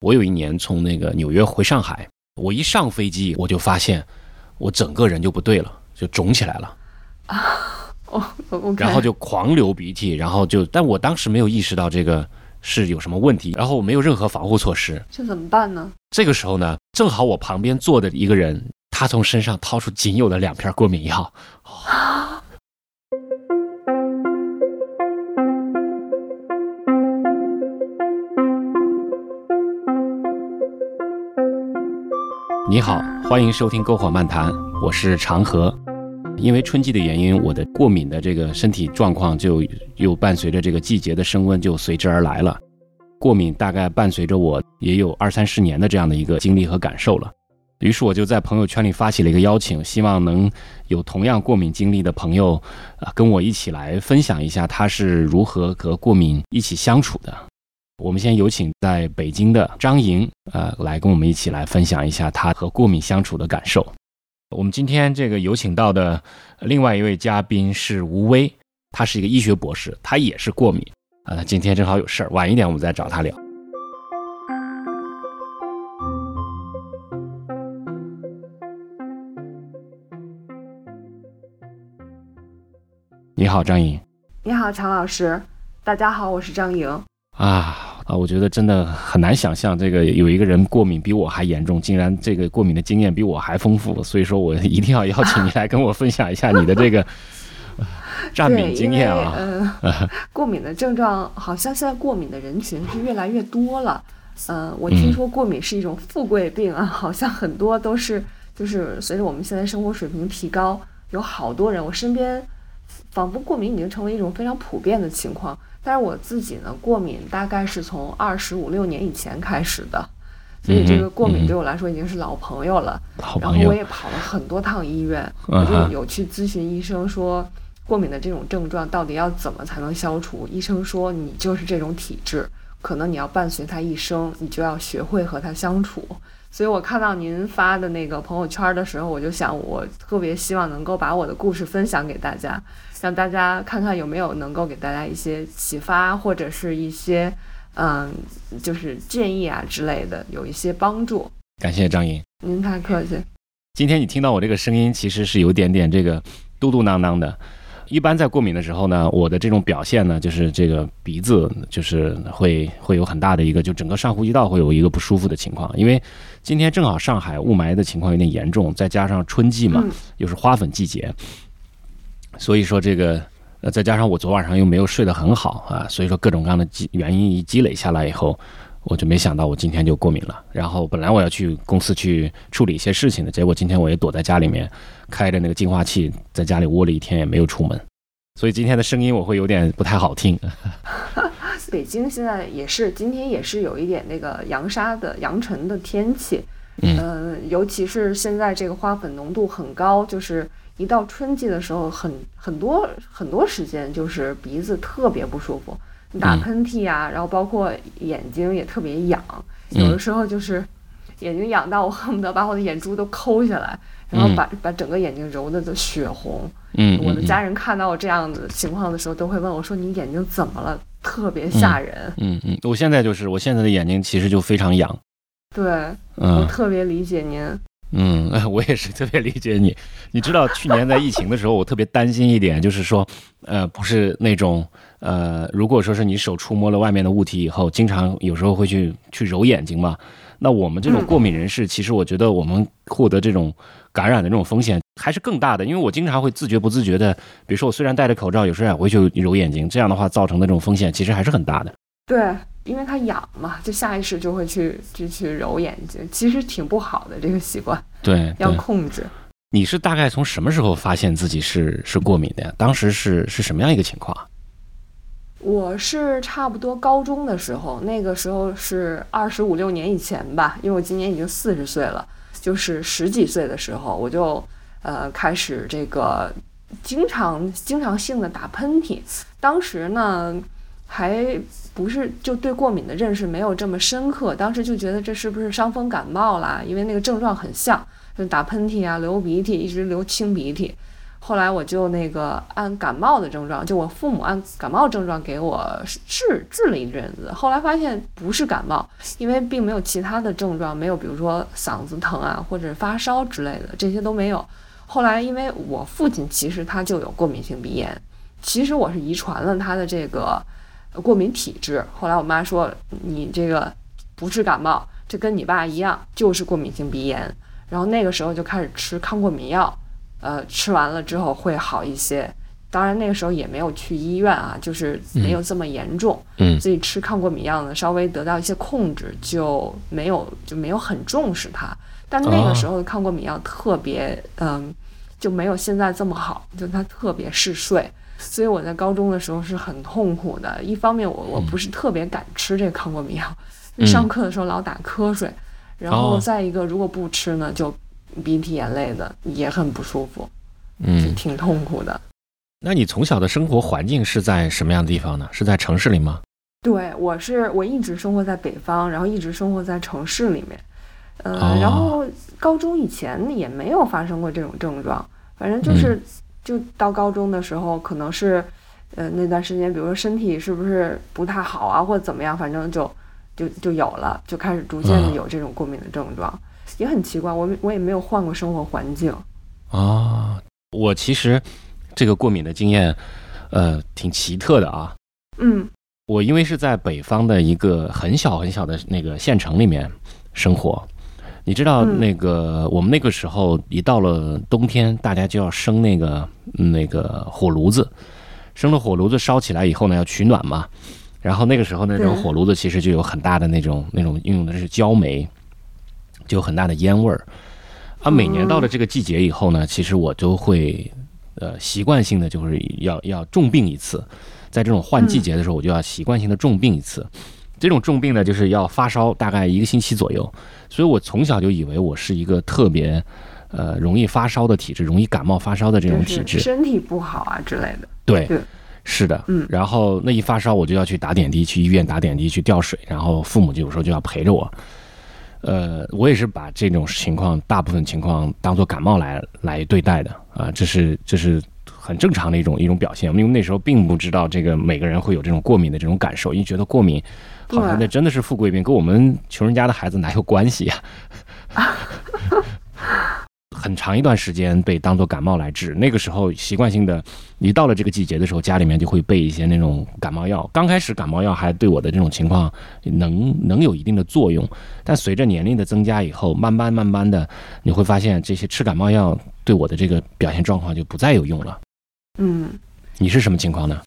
我有一年从那个纽约回上海，我一上飞机我就发现我整个人就不对了，就肿起来了啊，哦，然后就狂流鼻涕，然后就，但我当时没有意识到这个是有什么问题，然后我没有任何防护措施，这怎么办呢？这个时候呢，正好我旁边坐的一个人，他从身上掏出仅有的两片过敏药。你好，欢迎收听《篝火漫谈》，我是长河。因为春季的原因，我的过敏的这个身体状况就又伴随着这个季节的升温就随之而来了。过敏大概伴随着我也有二三十年的这样的一个经历和感受了。于是我就在朋友圈里发起了一个邀请，希望能有同样过敏经历的朋友啊，跟我一起来分享一下他是如何和过敏一起相处的。我们先有请在北京的张莹，呃，来跟我们一起来分享一下她和过敏相处的感受。我们今天这个有请到的另外一位嘉宾是吴威，他是一个医学博士，他也是过敏啊。今天正好有事儿，晚一点我们再找他聊。你好，张莹。你好，常老师。大家好，我是张莹。啊。啊，我觉得真的很难想象，这个有一个人过敏比我还严重，竟然这个过敏的经验比我还丰富，所以说我一定要邀请你来跟我分享一下你的这个 战敏经验啊。呃，过敏的症状好像现在过敏的人群是越来越多了。嗯，我听说过敏是一种富贵病啊，好像很多都是就是随着我们现在生活水平提高，有好多人，我身边仿佛过敏已经成为一种非常普遍的情况。但是我自己呢，过敏大概是从二十五六年以前开始的，所以这个过敏对我来说已经是老朋友了。然后我也跑了很多趟医院，我就有去咨询医生说，过敏的这种症状到底要怎么才能消除？医生说你就是这种体质，可能你要伴随他一生，你就要学会和他相处。所以我看到您发的那个朋友圈的时候，我就想，我特别希望能够把我的故事分享给大家。让大家看看有没有能够给大家一些启发，或者是一些，嗯，就是建议啊之类的，有一些帮助。感谢张莹，您太客气。今天你听到我这个声音，其实是有点点这个嘟嘟囔囔的。一般在过敏的时候呢，我的这种表现呢，就是这个鼻子就是会会有很大的一个，就整个上呼吸道会有一个不舒服的情况。因为今天正好上海雾霾的情况有点严重，再加上春季嘛，又是花粉季节。所以说这个，呃，再加上我昨晚上又没有睡得很好啊，所以说各种各样的积原因一积累下来以后，我就没想到我今天就过敏了。然后本来我要去公司去处理一些事情的，结果今天我也躲在家里面，开着那个净化器在家里窝了一天，也没有出门，所以今天的声音我会有点不太好听。北京现在也是今天也是有一点那个扬沙的扬尘的天气，嗯，尤其是现在这个花粉浓度很高，就是。一到春季的时候，很很多很多时间就是鼻子特别不舒服，打喷嚏啊，然后包括眼睛也特别痒，有的时候就是眼睛痒到我恨不得把我的眼珠都抠下来，然后把把整个眼睛揉的都血红。嗯，我的家人看到我这样的情况的时候，都会问我说：“你眼睛怎么了？特别吓人。”嗯嗯，我现在就是我现在的眼睛其实就非常痒。对，我特别理解您。嗯，我也是特别理解你。你知道去年在疫情的时候，我特别担心一点，就是说，呃，不是那种，呃，如果说是你手触摸了外面的物体以后，经常有时候会去去揉眼睛嘛。那我们这种过敏人士，其实我觉得我们获得这种感染的这种风险还是更大的，因为我经常会自觉不自觉的，比如说我虽然戴着口罩，有时候也会去揉眼睛，这样的话造成的这种风险其实还是很大的。对。因为它痒嘛，就下意识就会去就去揉眼睛，其实挺不好的这个习惯。对，要控制。你是大概从什么时候发现自己是是过敏的呀？当时是是什么样一个情况？我是差不多高中的时候，那个时候是二十五六年以前吧，因为我今年已经四十岁了，就是十几岁的时候，我就呃开始这个经常经常性的打喷嚏。当时呢。还不是就对过敏的认识没有这么深刻，当时就觉得这是不是伤风感冒啦？因为那个症状很像，就打喷嚏啊、流鼻涕，一直流清鼻涕。后来我就那个按感冒的症状，就我父母按感冒症状给我治治了一阵子，后来发现不是感冒，因为并没有其他的症状，没有比如说嗓子疼啊或者发烧之类的，这些都没有。后来因为我父亲其实他就有过敏性鼻炎，其实我是遗传了他的这个过敏体质。后来我妈说你这个不是感冒，这跟你爸一样就是过敏性鼻炎。然后那个时候就开始吃抗过敏药。呃，吃完了之后会好一些，当然那个时候也没有去医院啊，就是没有这么严重。嗯，自己吃抗过敏药呢，稍微得到一些控制，就没有就没有很重视它。但那个时候的抗过敏药特别，嗯，就没有现在这么好，就它特别嗜睡，所以我在高中的时候是很痛苦的。一方面我我不是特别敢吃这个抗过敏药，上课的时候老打瞌睡，然后再一个如果不吃呢就。鼻涕眼泪的也很不舒服，嗯，挺痛苦的。那你从小的生活环境是在什么样的地方呢？是在城市里吗？对，我是我一直生活在北方，然后一直生活在城市里面。呃，然后高中以前也没有发生过这种症状，反正就是就到高中的时候，可能是呃那段时间，比如说身体是不是不太好啊，或者怎么样，反正就就就有了，就开始逐渐的有这种过敏的症状。也很奇怪，我我也没有换过生活环境啊。我其实这个过敏的经验，呃，挺奇特的啊。嗯，我因为是在北方的一个很小很小的那个县城里面生活，你知道那个我们那个时候一到了冬天，大家就要生那个那个火炉子，生了火炉子烧起来以后呢，要取暖嘛。然后那个时候那种火炉子其实就有很大的那种那种用的是焦煤。就有很大的烟味儿，啊，每年到了这个季节以后呢，其实我都会，呃，习惯性的就是要要重病一次，在这种换季节的时候，我就要习惯性的重病一次。这种重病呢，就是要发烧大概一个星期左右，所以我从小就以为我是一个特别，呃，容易发烧的体质，容易感冒发烧的这种体质，身体不好啊之类的。对，是的，嗯。然后那一发烧，我就要去打点滴，去医院打点滴，去吊水，然后父母就有时候就要陪着我。呃，我也是把这种情况，大部分情况当做感冒来来对待的啊，这是这是很正常的一种一种表现。因为那时候并不知道这个每个人会有这种过敏的这种感受，因为觉得过敏好像那真的是富贵病，跟我们穷人家的孩子哪有关系呀？很长一段时间被当做感冒来治，那个时候习惯性的，一到了这个季节的时候，家里面就会备一些那种感冒药。刚开始感冒药还对我的这种情况能能有一定的作用，但随着年龄的增加以后，慢慢慢慢的，你会发现这些吃感冒药对我的这个表现状况就不再有用了。嗯，你是什么情况呢？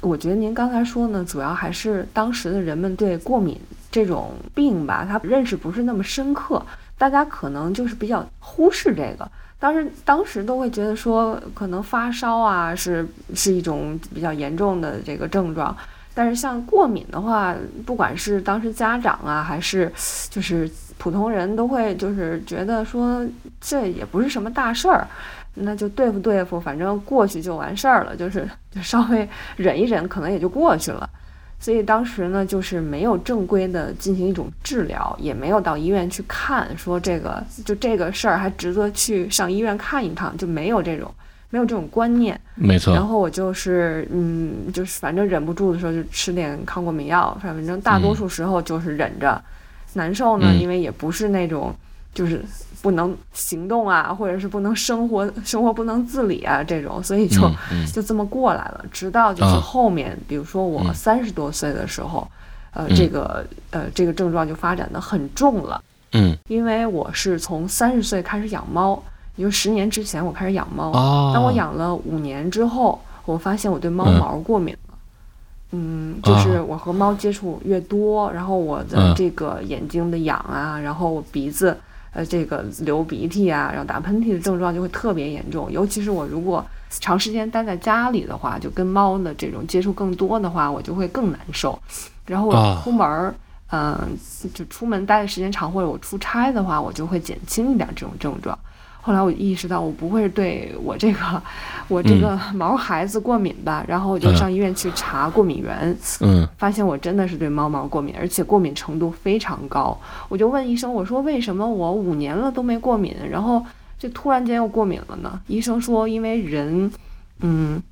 我觉得您刚才说呢，主要还是当时的人们对过敏这种病吧，他认识不是那么深刻。大家可能就是比较忽视这个，当时当时都会觉得说，可能发烧啊是是一种比较严重的这个症状，但是像过敏的话，不管是当时家长啊，还是就是普通人都会就是觉得说，这也不是什么大事儿，那就对付对付，反正过去就完事儿了，就是就稍微忍一忍，可能也就过去了。所以当时呢，就是没有正规的进行一种治疗，也没有到医院去看，说这个就这个事儿还值得去上医院看一趟，就没有这种没有这种观念。没错。然后我就是嗯，就是反正忍不住的时候就吃点抗过敏药，反正大多数时候就是忍着，难受呢，因为也不是那种就是。不能行动啊，或者是不能生活，生活不能自理啊，这种，所以就就这么过来了。直到就是后面，比如说我三十多岁的时候，呃，这个呃这个症状就发展的很重了。嗯，因为我是从三十岁开始养猫，也就十年之前我开始养猫。哦。当我养了五年之后，我发现我对猫毛过敏了。嗯，就是我和猫接触越多，然后我的这个眼睛的痒啊，然后我鼻子。呃，这个流鼻涕啊，然后打喷嚏的症状就会特别严重。尤其是我如果长时间待在家里的话，就跟猫的这种接触更多的话，我就会更难受。然后我出门儿，嗯，就出门待的时间长，或者我出差的话，我就会减轻一点这种症状。后来我意识到，我不会对我这个 我这个毛孩子过敏吧？然后我就上医院去查过敏源，嗯，发现我真的是对猫毛过敏，而且过敏程度非常高。我就问医生，我说为什么我五年了都没过敏？然后就突然间又过敏了呢？医生说，因为人，嗯，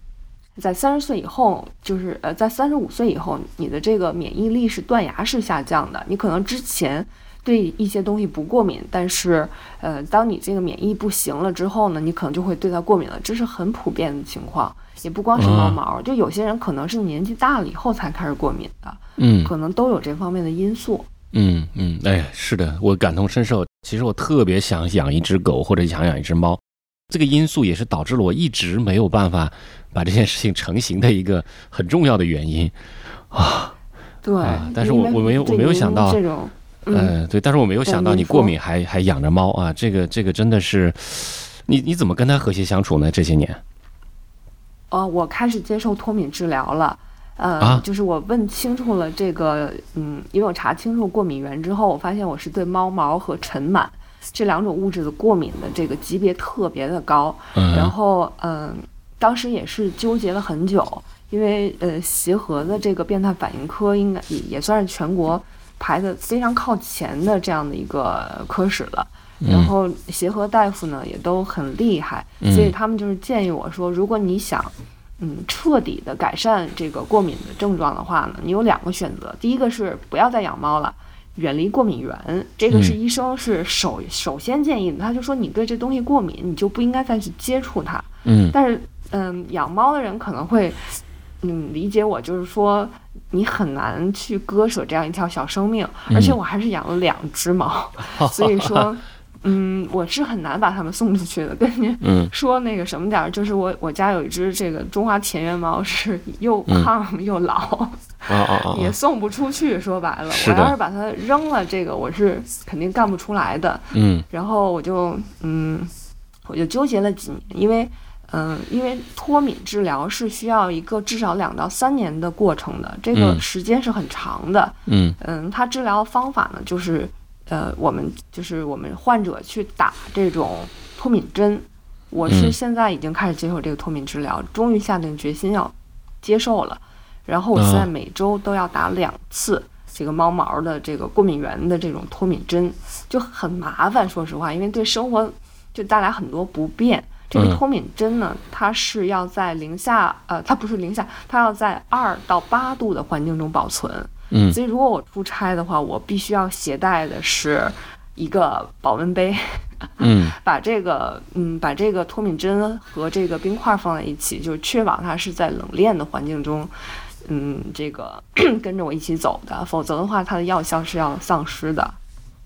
在三十岁以后，就是呃，在三十五岁以后，你的这个免疫力是断崖式下降的。你可能之前对一些东西不过敏，但是呃，当你这个免疫不行了之后呢，你可能就会对它过敏了。这是很普遍的情况，也不光是猫毛，就有些人可能是年纪大了以后才开始过敏的，嗯，可能都有这方面的因素。嗯嗯，哎，是的，我感同身受。其实我特别想养一只狗或者想养一只猫，这个因素也是导致了我一直没有办法把这件事情成型的一个很重要的原因啊。对，但是我我没有我没有想到这种，嗯，对，但是我没有想到你过敏还还养着猫啊，这个这个真的是，你你怎么跟它和谐相处呢？这些年？哦，我开始接受脱敏治疗了。呃，就是我问清楚了这个，嗯，因为我查清楚过敏源之后，我发现我是对猫毛和尘螨这两种物质的过敏的这个级别特别的高。然后，嗯，当时也是纠结了很久，因为呃，协和的这个变态反应科应该也也算是全国排的非常靠前的这样的一个科室了。然后协和大夫呢也都很厉害，所以他们就是建议我说，如果你想。嗯，彻底的改善这个过敏的症状的话呢，你有两个选择。第一个是不要再养猫了，远离过敏源，这个是医生是首首先建议的。他就说你对这东西过敏，你就不应该再去接触它。嗯，但是嗯，养猫的人可能会嗯理解我，就是说你很难去割舍这样一条小生命，而且我还是养了两只猫，所以说。嗯，我是很难把它们送出去的。跟您说那个什么点儿，就是我我家有一只这个中华田园猫，是又胖又老，也送不出去。说白了，我要是把它扔了，这个我是肯定干不出来的。嗯，然后我就嗯，我就纠结了几年，因为嗯，因为脱敏治疗是需要一个至少两到三年的过程的，这个时间是很长的。嗯嗯，它治疗方法呢，就是。呃，我们就是我们患者去打这种脱敏针，我是现在已经开始接受这个脱敏治疗，终于下定决心要接受了。然后我现在每周都要打两次这个猫毛的这个过敏源的这种脱敏针，就很麻烦。说实话，因为对生活就带来很多不便。这个脱敏针呢，它是要在零下，呃，它不是零下，它要在二到八度的环境中保存。嗯，所以如果我出差的话，我必须要携带的是一个保温杯，嗯，把这个嗯把这个脱敏针和这个冰块放在一起，就是确保它是在冷链的环境中，嗯，这个 跟着我一起走的，否则的话它的药效是要丧失的。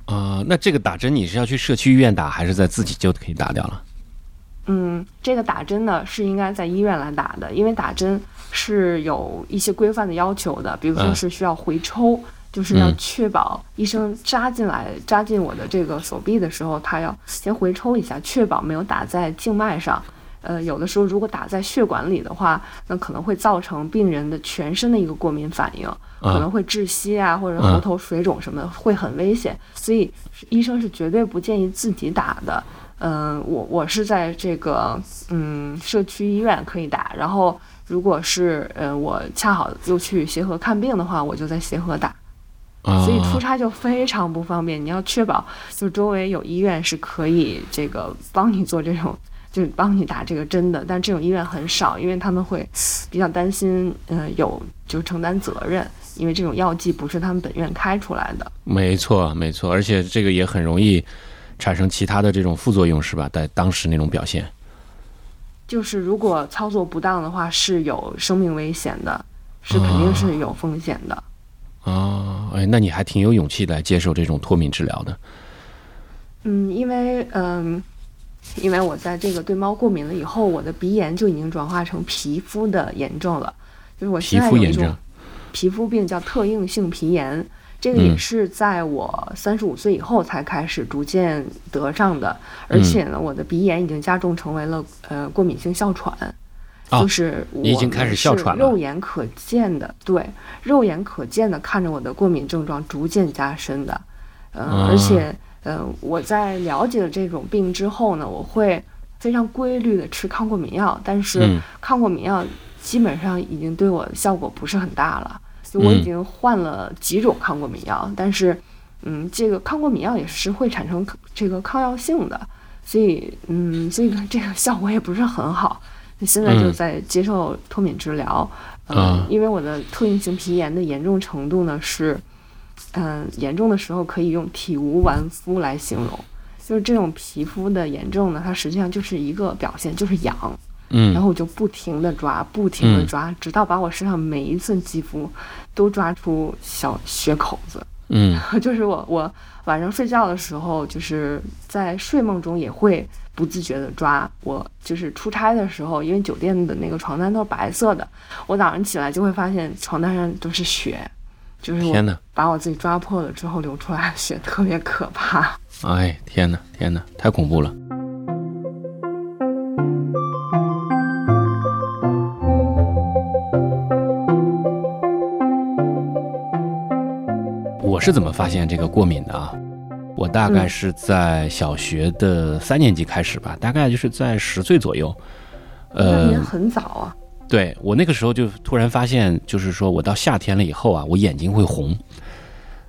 啊，那这个打针你是要去社区医院打，还是在自己就可以打掉了？嗯，这个打针呢是应该在医院来打的，因为打针。是有一些规范的要求的，比如说是需要回抽，就是要确保医生扎进来扎进我的这个手臂的时候，他要先回抽一下，确保没有打在静脉上。呃，有的时候如果打在血管里的话，那可能会造成病人的全身的一个过敏反应，可能会窒息啊，或者喉头水肿什么的，会很危险。所以医生是绝对不建议自己打的。嗯，我我是在这个嗯社区医院可以打，然后。如果是呃我恰好又去协和看病的话，我就在协和打，所以出差就非常不方便。你要确保就周围有医院是可以这个帮你做这种，就是帮你打这个针的。但这种医院很少，因为他们会比较担心，嗯，有就承担责任，因为这种药剂不是他们本院开出来的。没错，没错，而且这个也很容易产生其他的这种副作用，是吧？在当时那种表现。就是如果操作不当的话，是有生命危险的，是肯定是有风险的。哦，哎，那你还挺有勇气来接受这种脱敏治疗的。嗯，因为嗯，因为我在这个对猫过敏了以后，我的鼻炎就已经转化成皮肤的炎症了，就是我现在有一种皮肤病叫特应性皮炎。这个也是在我三十五岁以后才开始逐渐得上的，而且呢，我的鼻炎已经加重成为了呃过敏性哮喘，就是我已经开始哮喘了，肉眼可见的，对，肉眼可见的看着我的过敏症状逐渐加深的，嗯，而且嗯，我在了解了这种病之后呢，我会非常规律的吃抗过敏药，但是抗过敏药基本上已经对我效果不是很大了。就我已经换了几种抗过敏药，但是，嗯，这个抗过敏药也是会产生这个抗药性的，所以嗯，所以这个效果也不是很好。现在就在接受脱敏治疗，嗯，因为我的特应性皮炎的严重程度呢是，嗯，严重的时候可以用体无完肤来形容，就是这种皮肤的炎症呢，它实际上就是一个表现，就是痒，嗯，然后我就不停的抓，不停的抓，直到把我身上每一寸肌肤都抓出小血口子，嗯，就是我我晚上睡觉的时候，就是在睡梦中也会。不自觉的抓我，就是出差的时候，因为酒店的那个床单都是白色的，我早上起来就会发现床单上都是血，就是我把我自己抓破了之后流出来的血特别可怕。哎，天哪，天哪，太恐怖了！是怎么发现这个过敏的啊？我大概是在小学的三年级开始吧，大概就是在十岁左右。呃，很早啊。对我那个时候就突然发现，就是说我到夏天了以后啊，我眼睛会红。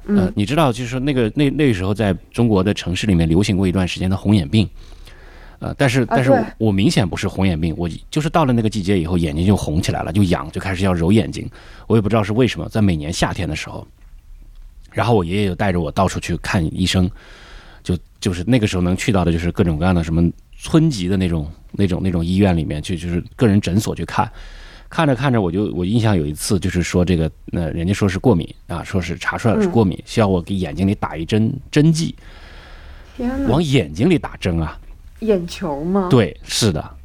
呃，你知道，就是说那个那那个时候在中国的城市里面流行过一段时间的红眼病。呃，但是但是我明显不是红眼病，我就是到了那个季节以后眼睛就红起来了，就痒，就开始要揉眼睛。我也不知道是为什么，在每年夏天的时候。然后我爷爷就带着我到处去看医生，就就是那个时候能去到的就是各种各样的什么村级的那种那种那种医院里面去，就是个人诊所去看。看着看着，我就我印象有一次就是说这个，那人家说是过敏啊，说是查出来是过敏，需要我给眼睛里打一针针剂。天哪！往眼睛里打针啊？眼球吗？对，是的。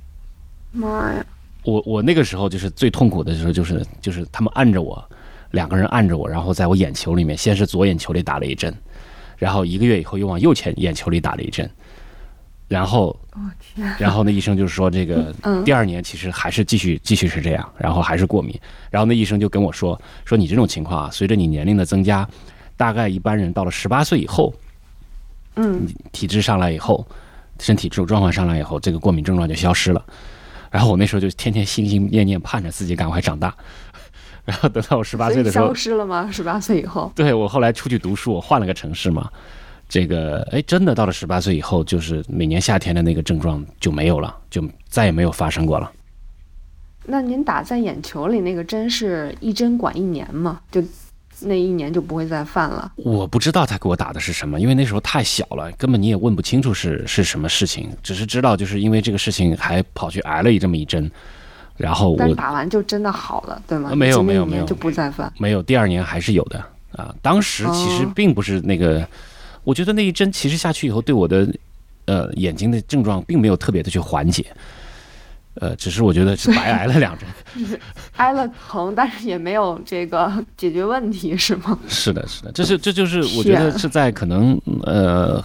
妈呀！我我那个时候就是最痛苦的时候，就是就是他们按着我。两个人按着我，然后在我眼球里面，先是左眼球里打了一针，然后一个月以后又往右前眼球里打了一针，然后，然后那医生就是说这个第二年其实还是继续继续是这样，然后还是过敏，然后那医生就跟我说说你这种情况啊，随着你年龄的增加，大概一般人到了十八岁以后，嗯，体质上来以后，身体状状况上来以后，这个过敏症状就消失了，然后我那时候就天天心心念念盼着自己赶快长大。然后等到我十八岁的时候，消失了吗？十八岁以后，对我后来出去读书，我换了个城市嘛。这个哎，真的到了十八岁以后，就是每年夏天的那个症状就没有了，就再也没有发生过了。那您打在眼球里那个针是一针管一年吗？就那一年就不会再犯了？我不知道他给我打的是什么，因为那时候太小了，根本你也问不清楚是是什么事情，只是知道就是因为这个事情还跑去挨了一这么一针。然后我打完就真的好了，对吗？没有没有没有，就不再犯。没有，第二年还是有的啊。当时其实并不是那个，我觉得那一针其实下去以后，对我的呃眼睛的症状并没有特别的去缓解，呃，只是我觉得是白挨了两针，挨了疼，但是也没有这个解决问题，是吗？是的，是的，这是这就是我觉得是在可能呃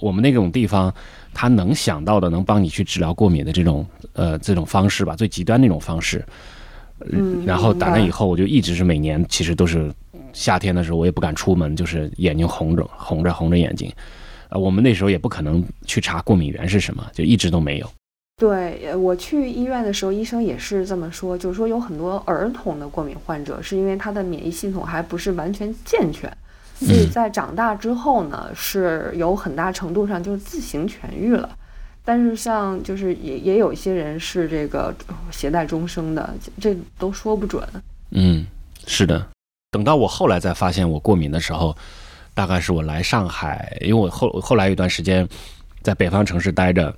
我们那种地方。他能想到的能帮你去治疗过敏的这种呃这种方式吧，最极端那种方式。嗯。然后打那以后，我就一直是每年其实都是夏天的时候，我也不敢出门，就是眼睛红着红着红着眼睛。呃，我们那时候也不可能去查过敏源是什么，就一直都没有。对，我去医院的时候，医生也是这么说，就是说有很多儿童的过敏患者，是因为他的免疫系统还不是完全健全。所以在长大之后呢，是有很大程度上就是自行痊愈了，但是像就是也也有一些人是这个携带终生的，这都说不准。嗯，是的。等到我后来再发现我过敏的时候，大概是我来上海，因为我后后来有一段时间在北方城市待着，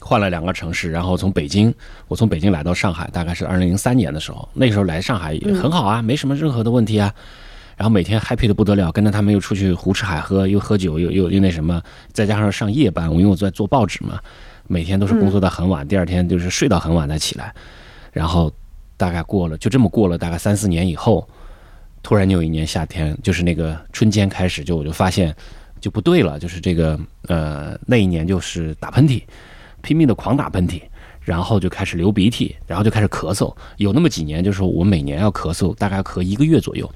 换了两个城市，然后从北京，我从北京来到上海，大概是二零零三年的时候，那时候来上海也很好啊，没什么任何的问题啊。然后每天 happy 的不得了，跟着他们又出去胡吃海喝，又喝酒，又又又那什么，再加上上夜班，我因为我在做报纸嘛，每天都是工作到很晚，第二天就是睡到很晚再起来，然后大概过了就这么过了大概三四年以后，突然有一年夏天，就是那个春天开始，就我就发现就不对了，就是这个呃那一年就是打喷嚏，拼命的狂打喷嚏，然后就开始流鼻涕，然后就开始咳嗽，有那么几年就是我每年要咳嗽，大概咳一个月左右。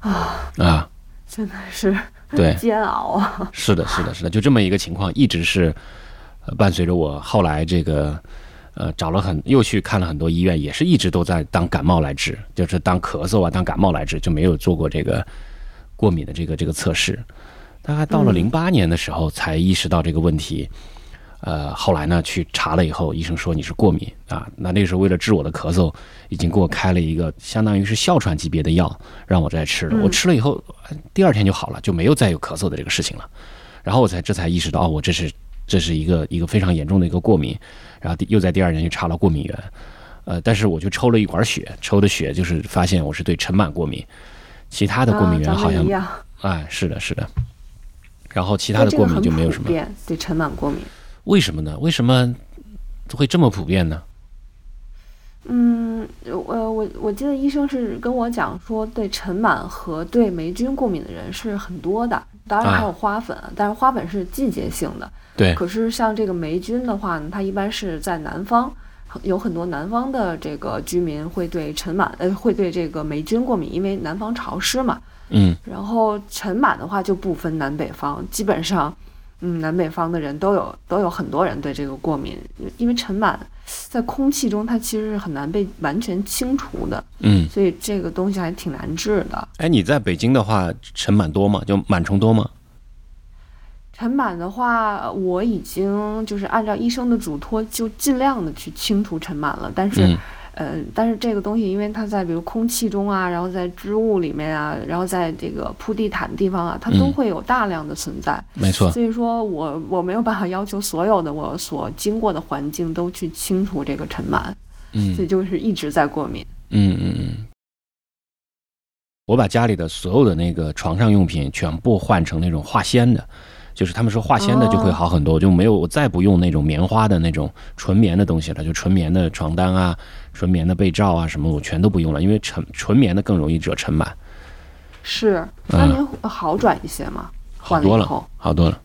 啊啊！真的是对煎熬啊！是的，是的，是的，就这么一个情况，一直是伴随着我。后来这个呃，找了很又去看了很多医院，也是一直都在当感冒来治，就是当咳嗽啊，当感冒来治，就没有做过这个过敏的这个这个测试。大概到了嗯零八年的时候才意识到这个问题。呃，后来呢，去查了以后，医生说你是过敏啊。那那时候为了治我的咳嗽，已经给我开了一个相当于是哮喘级别的药，让我再吃我吃了以后，呃第二天就好了，就没有再有咳嗽的这个事情了。然后我才这才意识到，哦，我这是这是一个一个非常严重的一个过敏。然后第又在第二天去查了过敏源，呃，但是我就抽了一管血，抽的血就是发现我是对尘螨过敏，其他的过敏源啊、好像哎，是的，是的。然后其他的过敏就没有什么。对对尘螨过敏。为什么呢？为什么会这么普遍呢？嗯，呃，我我记得医生是跟我讲说，对尘螨和对霉菌过敏的人是很多的，当然还有花粉，但是花粉是季节性的。对，可是像这个霉菌的话呢，它一般是在南方，有很多南方的这个居民会对尘螨，呃，会对这个霉菌过敏，因为南方潮湿嘛。嗯然后尘螨的话就不分南北方，基本上，嗯，南北方的人都有都有很多人对这个过敏，因为尘螨在空气中它其实是很难被完全清除的，嗯。所以这个东西还挺难治的。哎，你在北京的话，尘螨多吗？就螨虫多吗？尘螨的话，我已经就是按照医生的嘱托，就尽量的去清除尘螨了。但是，嗯呃，但是这个东西，因为它在比如空气中啊，然后在织物里面啊，然后在这个铺地毯的地方啊，它都嗯会有大量的存在。没错。所以说我我没有办法要求所有的我所经过的环境都去清除这个尘螨，嗯所以就是一直在过敏。嗯嗯嗯。我把家里的所有的那个床上用品全部换成那种化纤的，就是他们说化纤的就会好很多，我就没有我再不用那种棉花的那种纯棉的东西了，就纯棉的床单啊、纯棉的被罩啊什么我全都不用了，因为纯纯棉的更容易惹尘螨，是，那您好转一些吗？好多了好多了。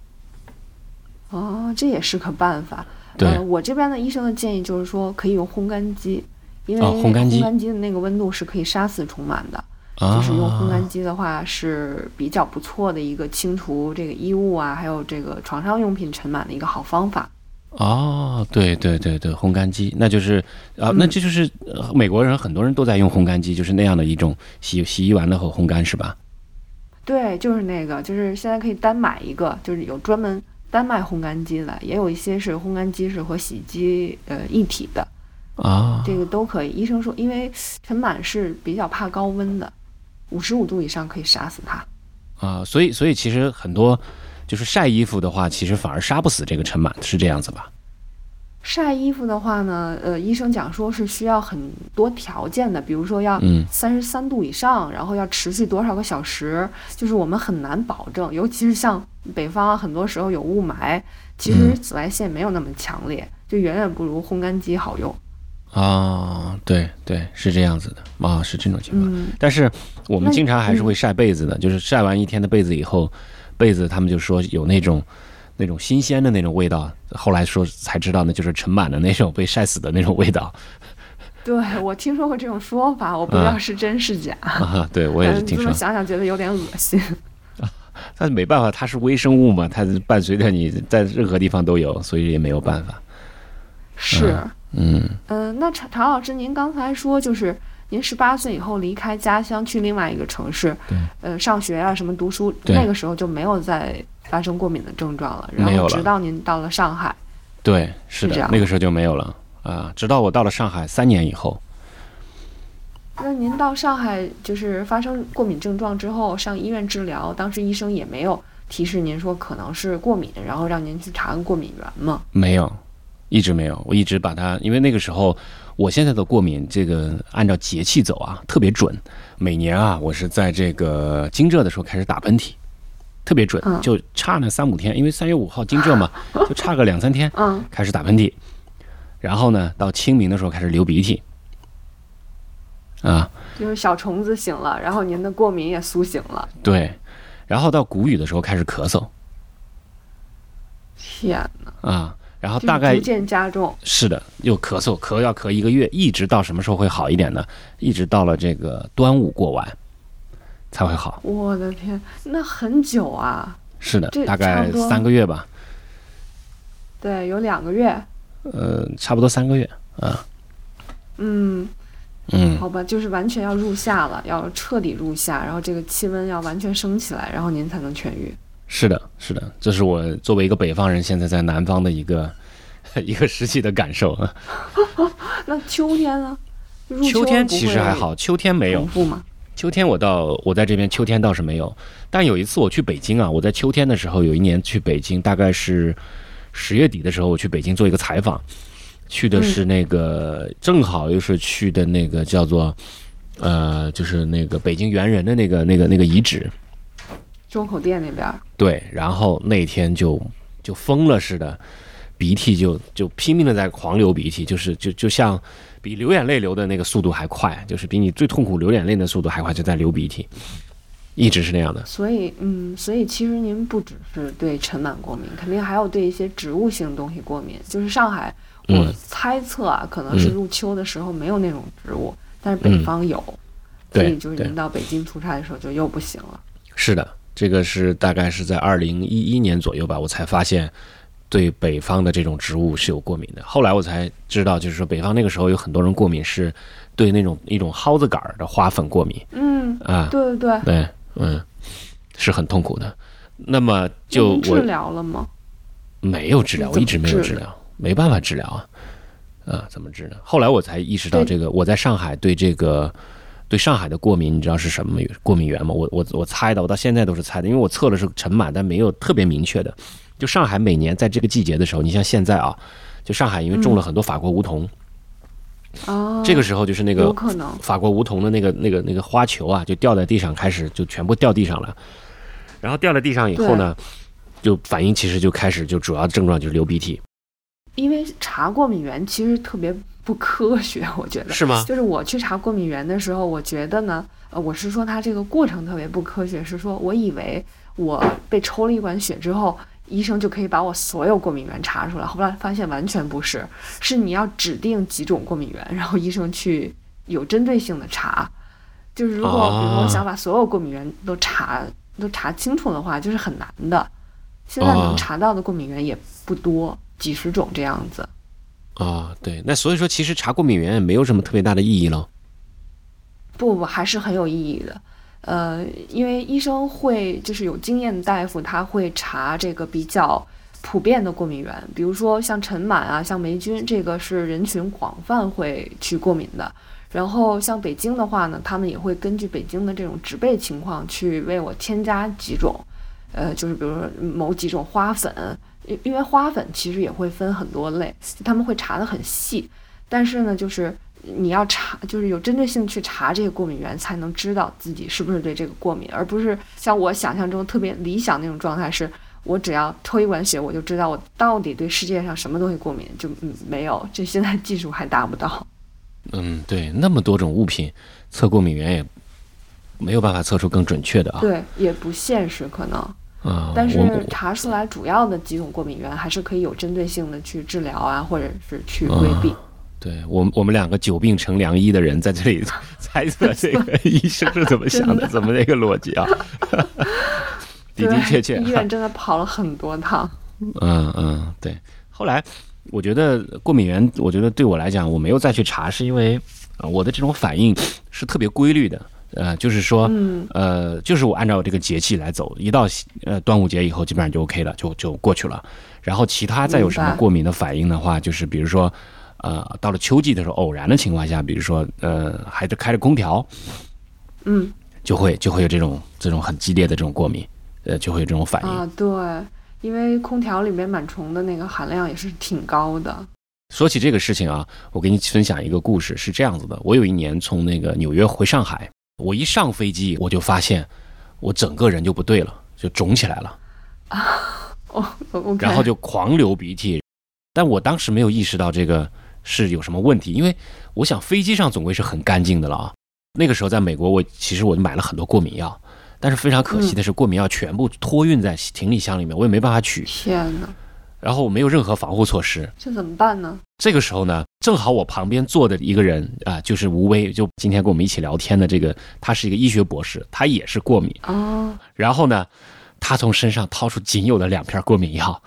哦，这也是个办法。对呃，我这边的医生的建议就是说可以用烘干机，因为哦烘干机的那个温度是可以杀死虫螨的。啊，就是用烘干机的话是比较不错的一个清除这个衣物啊，还有这个床上用品尘螨的一个好方法。哦，对对对对，烘干机，那就是啊，嗯那这就是、呃美国人很多人都在用烘干机，就是那样的一种洗洗衣完了后烘干是吧？对，就是那个，就是现在可以单买一个，就是有专门单卖烘干机的，也有一些是烘干机是和洗衣机呃一体的，啊，这个都可以。医生说，因为尘螨是比较怕高温的，五十五度以上可以杀死它。啊，所以所以其实很多就是晒衣服的话，其实反而杀不死这个尘螨，是这样子吧？晒衣服的话呢，呃，医生讲说是需要很多条件的，比如说要嗯三十三度以上，然后要持续多少个小时，就是我们很难保证。尤其是像北方啊，很多时候有雾霾，其实嗯紫外线没有那么强烈，就远远不如烘干机好用。啊，对对，是这样子的啊，是这种情况。嗯，但是我们经常还是嗯会晒被子的，就是晒完一天的被子以后，被子他们就说有那种那种新鲜的那种味道，后来说才知道那就是尘螨的那种被晒死的那种味道 对我听说过这种说法，我不知道是真是假。啊。对我也是嗯，听说这么，想想觉得有点恶心。但是没办法，它是微生物嘛，它伴随着你在任何地方都有，所以也没有办法。是，嗯嗯、那常常老师，您刚才说就是您十八岁以后离开家乡去另外一个城市，对呃，上学啊什么读书，那个时候就没有再发生过敏的症状了。然没有了后直到您到了上海，对，是的是这样，那个时候就没有了啊。直到我到了上海三年以后，那您到上海就是发生过敏症状之后上医院治疗，当时医生也没有提示您说可能是过敏，然后让您去查个过敏源吗？没有，一直没有。我一直把它，因为那个时候我现在的过敏，这个按照节气走啊，特别准。每年啊，我是在这个惊蛰的时候开始打喷嚏，特别准，嗯就差那三五天，因为三月五号惊蛰嘛，就差个两三天嗯，开始打喷嚏，然后呢，到清明的时候开始流鼻涕。啊，就是小虫子醒了，然后您的过敏也苏醒了。对，然后到谷雨的时候开始咳嗽天哪，啊，然后大概逐渐加重。是的，又咳嗽，咳要咳一个月，一直到什么时候会好一点呢？一直到了这个端午过完才会好。我的天，那很久啊！是的，大概三个月吧，对，有两个月。呃，差不多三个月啊。嗯，嗯，好吧，就是完全要入夏了，要彻底入夏，然后这个气温要完全升起来，然后您才能痊愈。是的，是的，这是我作为一个北方人，现在在南方的一个 一个实际的感受啊。那秋天呢？入秋天其实还好，秋天没有不吗？秋天我到我在这边，秋天倒是没有。但有一次我去北京啊，我在秋天的时候，有一年去北京，大概是十月底的时候，我去北京做一个采访，去的是那个正好又是去的那个叫做呃，就是那个北京猿人的那个那个那个遗址，周口店那边。对，然后那天就就疯了似的，鼻涕就就拼命的在狂流鼻涕，就是就就像。比流眼泪流的那个速度还快，就是比你最痛苦流眼泪的速度还快，就在流鼻涕，一直是那样的。所以，嗯，所以其实您不只是对尘螨过敏，肯定还有对一些植物性东西过敏。就是上海，我猜测啊，可能是入秋的时候没有那种植物，但是北方有，所以就是您到北京出差的时候就又不行了。是的，这个是大概是在二零一一年左右吧，我才发现。对北方的这种植物是有过敏的。后来我才知道，就是说北方那个时候有很多人过敏，是对那种一种蒿子杆儿的花粉过敏。嗯啊，对对对，对，嗯，是很痛苦的。那么就治疗了吗？没有治疗，我一直没有治疗，没办法治疗啊。啊，怎么治呢？后来我才意识到，这个我在上海对这个对上海的过敏，你知道是什么过敏源吗？我我我猜的，我到现在都是猜的，因为我测的是尘螨，但没有特别明确的。就上海每年在这个季节的时候，你像现在啊，就上海因为种了很多法国梧桐，哦，这个时候就是那个法国梧桐的那个那个那个花球啊，就掉在地上，开始就全部掉地上了。然后掉在地上以后呢，就反应其实就开始就主要症状就是流鼻涕。因为查过敏源其实特别不科学，我觉得是吗？就是我去查过敏源的时候，我觉得呢，呃，我是说它这个过程特别不科学，是说我以为我被抽了一管血之后。医生就可以把我所有过敏源查出来，后来发现完全不是，是你要指定几种过敏源，然后医生去有针对性的查。就是如果比如我想把所有过敏源都查都查清楚的话，就是很难的。现在能查到的过敏源也不多，几十种这样子。啊，对，那所以说其实查过敏源也没有什么特别大的意义了。不不，还是很有意义的。呃，因为医生会就是有经验的大夫，他会查这个比较普遍的过敏源，比如说像尘螨啊，像霉菌，这个是人群广泛会去过敏的。然后像北京的话呢，他们也会根据北京的这种植被情况去为我添加几种，呃，就是比如说某几种花粉，因因为花粉其实也会分很多类，他们会查得很细，但是呢，就是。你要查，就是有针对性去查这个过敏源，才能知道自己是不是对这个过敏，而不是像我想象中特别理想那种状态，是我只要抽一管血，我就知道我到底对世界上什么东西过敏，就没有。这现在技术还达不到。嗯，对，那么多种物品测过敏源也没有办法测出更准确的啊。对，也不现实可能。啊，但是查出来主要的几种过敏源，还是可以有针对性的去治疗啊，或者是去规避。对我，我们两个久病成良医的人在这里 猜测这个医生是怎么想的，怎么那个逻辑啊？的的确确，医院真的跑了很多趟。嗯嗯，对。后来我觉得过敏源，我觉得对我来讲，我没有再去查，是因为我的这种反应是特别规律的。呃，就是说，呃，就是我按照这个节气来走，一到呃端午节以后，基本上就 OK 了，就就过去了。然后其他再有什么过敏的反应的话，就是比如说。呃，到了秋季的时候，偶然的情况下，比如说，呃，还是开着空调，嗯，就会就会有这种这种很激烈的这种过敏，呃，就会有这种反应啊。对，因为空调里面螨虫的那个含量也是挺高的。说起这个事情啊，我给你分享一个故事，是这样子的：我有一年从那个纽约回上海，我一上飞机，我就发现我整个人就不对了，就肿起来了啊，哦，然后就狂流鼻涕，但我当时没有意识到这个。是有什么问题？因为我想飞机上总归是很干净的了啊。那个时候在美国，我其实我就买了很多过敏药，但是非常可惜的是，过敏药全部托运在行李箱里面，我也没办法取。天哪！然后我没有任何防护措施，这怎么办呢？这个时候呢，正好我旁边坐的一个人啊，就是吴威，就今天跟我们一起聊天的这个，他是一个医学博士，他也是过敏哦。然后呢，他从身上掏出仅有的两片过敏药。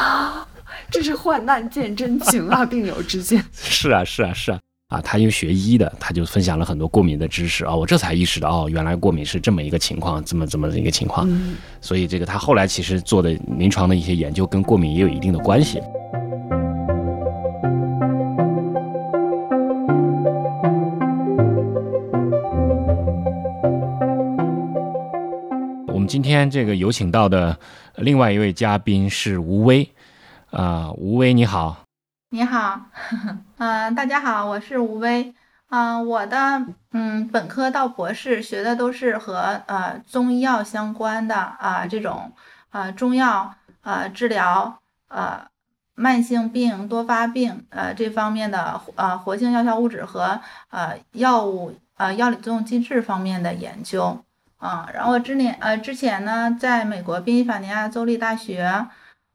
这是患难见真情啊，病友之间。是啊，是啊，是啊。啊，他因为学医的，他就分享了很多过敏的知识啊，我这才意识到哦，原来过敏是这么一个情况，这么这么一个情况。所以这个他后来其实做的临床的一些研究跟过敏也有一定的关系。我们今天这个有请到的另外一位嘉宾是吴威，啊，吴威你好。你好，嗯，大家好，我是吴威，嗯，我的嗯本科到博士学的都是和呃中医药相关的啊这种呃中药呃治疗呃慢性病多发病呃这方面的呃活性药效物质和呃药物呃药理作用机制方面的研究啊，然后之年呃之前呢在美国宾夕法尼亚州立大学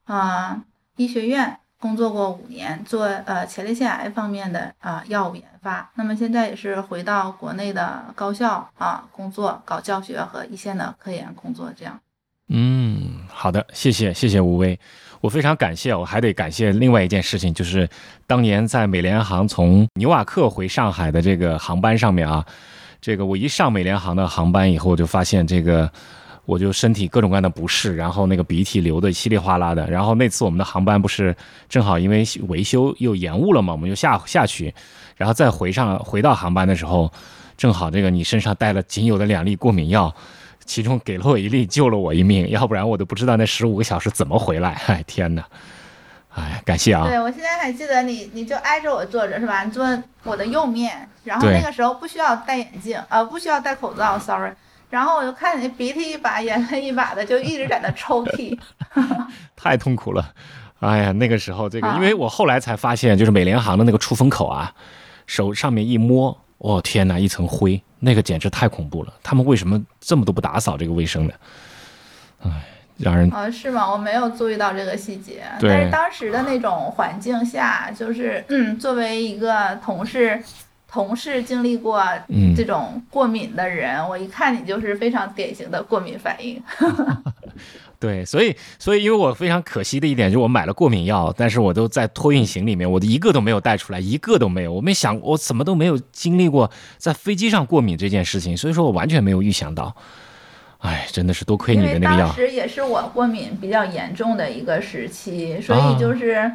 啊医学院。工作过五年，做呃前列腺癌方面的啊药物研发。那么现在也是回到国内的高校啊工作，搞教学和一线的科研工作。这样。嗯，好的，谢谢谢谢吴威，我非常感谢。我还得感谢另外一件事情，就是当年在美联航从纽瓦克回上海的这个航班上面啊，这个我一上美联航的航班以后，我就发现这个。我就身体各种各样的不适，然后那个鼻涕流的稀里哗啦的。然后那次我们的航班不是正好因为维修又延误了嘛，我们就下下去，然后再回上回到航班的时候，正好这个你身上带了仅有的两粒过敏药，其中给了我一粒救了我一命，要不然我都不知道那十五个小时怎么回来。哎天哪！哎，感谢啊！对我现在还记得你，你就挨着我坐着是吧？你坐我的右面，然后那个时候不需要戴眼镜，呃，不需要戴口罩，sorry。然后我就看你鼻涕一把眼泪一把的，就一直在那抽 涕，太痛苦了。哎呀，那个时候这个，因为我后来才发现，就是美联航的那个出风口啊，手上面一摸，哦天哪，一层灰，那个简直太恐怖了。他们为什么这么都不打扫这个卫生呢？哎，让人啊是吗？我没有注意到这个细节。但是当时的那种环境下，就是嗯，作为一个同事。同事经历过这种过敏的人，我一看你就是非常典型的过敏反应。对，所以所以因为我非常可惜的一点就是我买了过敏药，但是我都在托运行里面，我的一个都没有带出来，一个都没有。我没想，我怎么都没有经历过在飞机上过敏这件事情，所以说我完全没有预想到。哎，真的是多亏你的那个药。当时也是我过敏比较严重的一个时期，所以就是。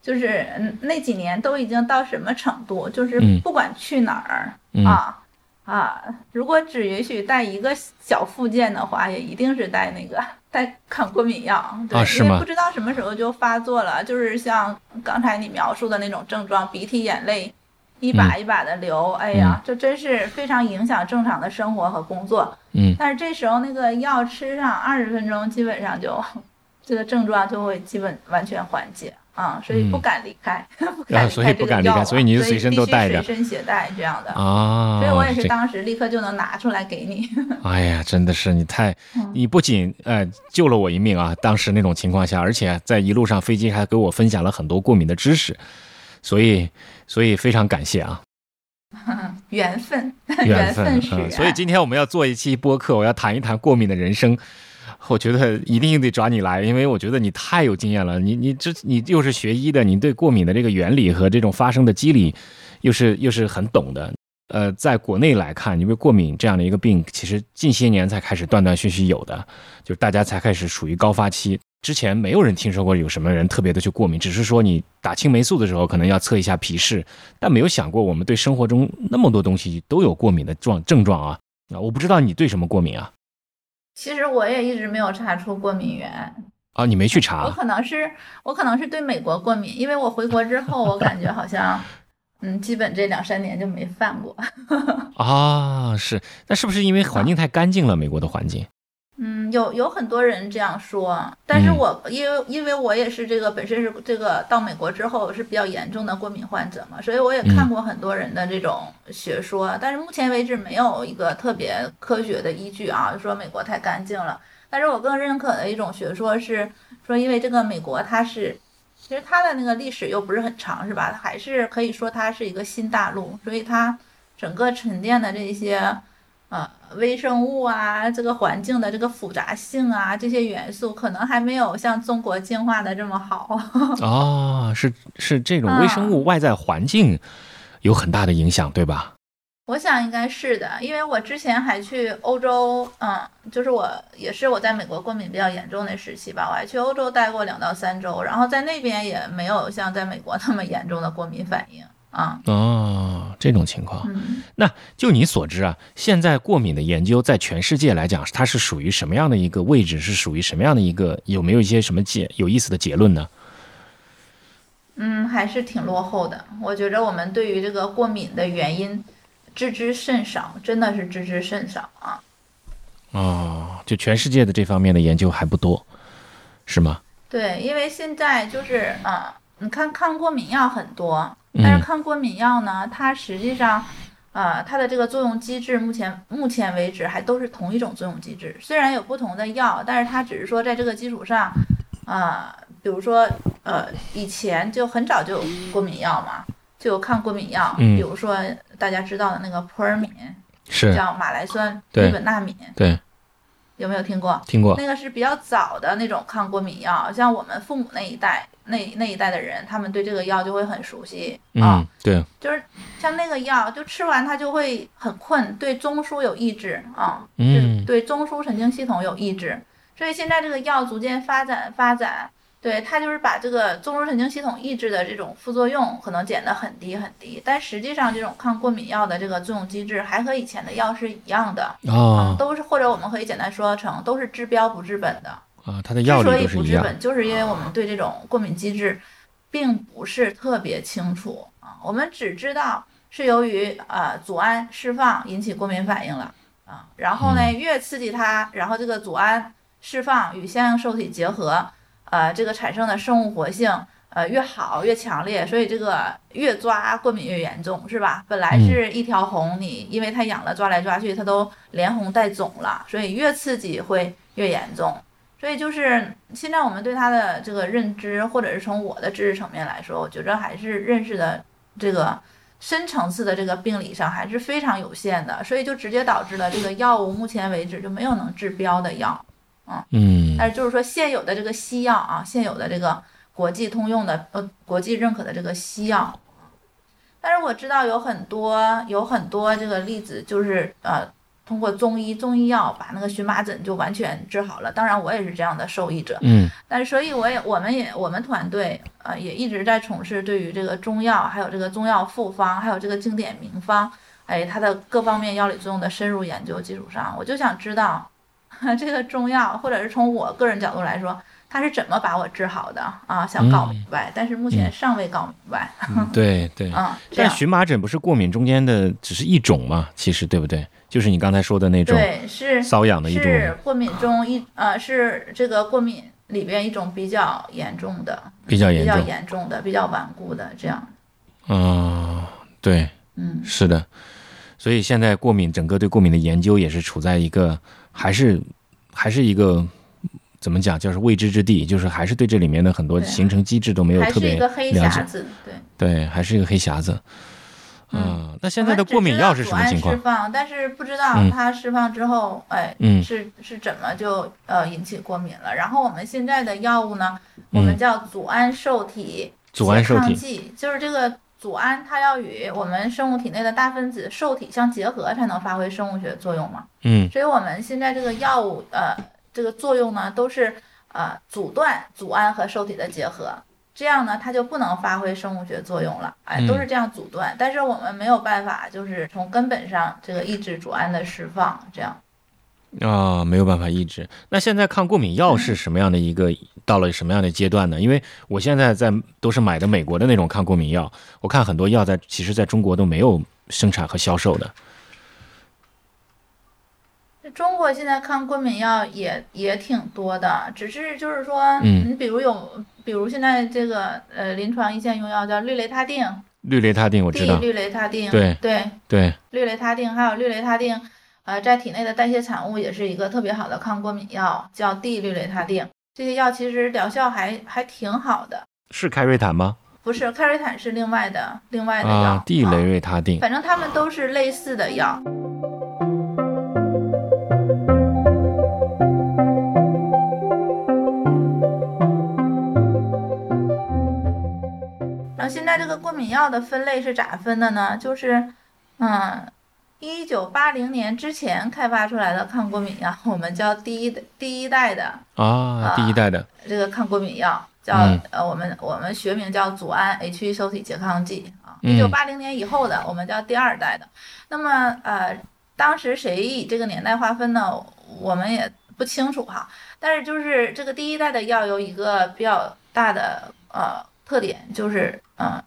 就是嗯，那几年都已经到什么程度？就是不管去哪儿啊啊，如果只允许带一个小附件的话，也一定是带那个带抗过敏药。对，因为不知道什么时候就发作了，就是像刚才你描述的那种症状，鼻涕眼泪一把一把的流，哎呀，这真是非常影响正常的生活和工作。嗯，但是这时候那个药吃上二十分钟，基本上就 这个症状就会基本完全缓解。啊，所以不敢离开，不敢所以不敢离开，所以你就随身都带着，随身携带这样的啊。所以我也是当时立刻就能拿出来给你。哎呀，真的是你太，你不仅呃救了我一命啊，当时那种情况下，而且在一路上飞机还给我分享了很多过敏的知识，所以所以非常感谢啊。缘分，缘分是。所以今天我们要做一期播客，我要谈一谈过敏的人生。我觉得一定得找你来，因为我觉得你太有经验了。你你这你又是学医的，你对过敏的这个原理和这种发生的机理，又是又是很懂的。呃，在国内来看，因为过敏这样的一个病，其实近些年才开始断断续续有的，就大家才开始属于高发期。之前没有人听说过有什么人特别的去过敏，只是说你打青霉素的时候可能要测一下皮试，但没有想过我们对生活中那么多东西都有过敏的状症状啊。啊，我不知道你对什么过敏啊？其实我也一直没有查出过敏源啊，你没去查？我可能是我可能是对美国过敏，因为我回国之后，我感觉好像，嗯，基本这两三年就没犯过。啊，是，那是不是因为环境太干净了？美国的环境？嗯，有有很多人这样说，但是我因为因为我也是这个本身是这个到美国之后是比较严重的过敏患者嘛，所以我也看过很多人的这种学说，但是目前为止没有一个特别科学的依据啊，说美国太干净了。但是我更认可的一种学说是说，因为这个美国它是，其实它的那个历史又不是很长，是吧？还是可以说它是一个新大陆，所以它整个沉淀的这些。呃，微生物啊，这个环境的这个复杂性啊，这些元素可能还没有像中国进化的这么好。哦，是是这种微生物外在环境，有很大的影响，对吧？我想应该是的，因为我之前还去欧洲，嗯，就是我也是我在美国过敏比较严重的时期吧，我还去欧洲待过两到三周，然后在那边也没有像在美国那么严重的过敏反应啊。哦，这种情况，嗯，那就你所知啊，现在过敏的研究在全世界来讲，它是属于什么样的一个位置？是属于什么样的一个？有没有一些什么结有意思的结论呢？嗯，还是挺落后的。我觉着我们对于这个过敏的原因知之甚少，真的是知之甚少啊。哦，就全世界的这方面的研究还不多，是吗？对，因为现在就是啊、你看抗过敏药很多，但是嗯抗过敏药呢，它实际上，呃，它的这个作用机制，目前目前为止还都是同一种作用机制。虽然有不同的药，但是它只是说在这个基础上，啊、比如说，呃，以前就很早就有过敏药嘛，就有抗过敏药，嗯比如说大家知道的那个扑尔敏，是，叫马来酸对利本纳敏，对，有没有听过？听过。那个是比较早的那种抗过敏药，像我们父母那一代那那一代的人，他们对这个药就会很熟悉啊、嗯，对，就是像那个药，就吃完它就会很困，对中枢有抑制啊，嗯对中枢神经系统有抑制，所以现在这个药逐渐发展发展。对它就是把这个中枢神经系统抑制的这种副作用可能减得很低很低，但实际上这种抗过敏药的这个作用机制还和以前的药是一样的，哦都是或者我们可以简单说成都是治标不治本的。啊，它的之药所以不治理都是一样。本，就是因为我们对这种过敏机制并不是特别清楚啊，我们只知道是由于呃组胺释放引起过敏反应了啊，然后呢嗯越刺激它，然后这个组胺释放与相应受体结合，呃这个产生的生物活性。呃，越好越强烈，所以这个越抓过敏越严重，是吧？本来嗯是一条红，你因为它痒了抓来抓去，它都连红带肿了，所以越刺激会越严重。所以就是现在我们对它的这个认知，或者是从我的知识层面来说，我觉着还是认识的这个深层次的这个病理上还是非常有限的，所以就直接导致了这个药物目前为止就没有能治标的药。嗯但是就是说现有的这个西药啊，现有的这个国际通用的呃国际认可的这个西药，但是我知道有很多有很多这个例子就是呃通过中医中医药把那个荨麻疹就完全治好了。当然我也是这样的受益者，嗯但是所以我也我们也我们团队呃也一直在从事对于这个中药还有这个中药复方还有这个经典名方，哎它的各方面药理作用的深入研究基础上，我就想知道 这个中药或者是从我个人角度来说。它是怎么把我治好的啊？想搞明白，但是目前尚未搞明白。嗯，对对。嗯，但荨麻疹不是过敏中间的只是一种嘛？其实对不对？就是你刚才说的那种对是瘙痒的一种。是过敏中一呃是这个过敏里边一种比较严重的、比较比较严重。的、比较顽固的这样。嗯，对，嗯，是的。所以现在过敏整个对过敏的研究也是处在一个还是还是一个怎么讲，就是未知之地，就是还是对这里面的很多形成机制都没有还是一特别个黑了解匣。子，对。对，还是一个黑匣子。嗯嗯，那现在的过敏药是什么情况释？放，但是不知道嗯它释放之后，哎，嗯是是怎么就呃引起过敏了。然后我们现在的药物呢，我们嗯叫组胺受体组胺受体剂，就是这个组胺它要与我们生物体内的大分子受体相结合，才能发挥生物学作用嘛。嗯所以我们现在这个药物呃这个作用呢，都是呃阻断组胺和受体的结合。这样呢，它就不能发挥生物学作用了，哎，都是这样阻断。但是我们没有办法，就是从根本上这个抑制组胺的释放，这样。啊、没有办法抑制。那现在抗过敏药是什么样的一个到了什么样的阶段呢？因为我现在在都是买的美国的那种抗过敏药，我看很多药在其实在中国都没有生产和销售的。中国现在抗过敏药也也挺多的，只是就是说，嗯你比如有，比如现在这个呃临床一线用药叫氯雷他定氯雷他定我知道，地氯雷他定，对对，对，氯雷他定，还有氯雷他定，呃，在体内的代谢产物也是一个特别好的抗过敏药，叫地氯雷他定。这些药其实疗效还还挺好的，是开瑞坦吗？不是开瑞坦是另外的另外的药，啊，地雷啊瑞他定。反正他们都是类似的药。现在这个过敏药的分类是咋分的呢？就是，嗯，一九八零年之前开发出来的抗过敏药，我们叫第一第一代的啊，第一代的这个抗过敏药叫呃，我们我们学名叫组胺 H 受体拮抗剂啊。一九八零年以后的，我们叫第二代的。那么呃，当时谁以这个年代划分呢？我们也不清楚哈。但是就是这个第一代的药有一个比较大的呃。特点就是，嗯，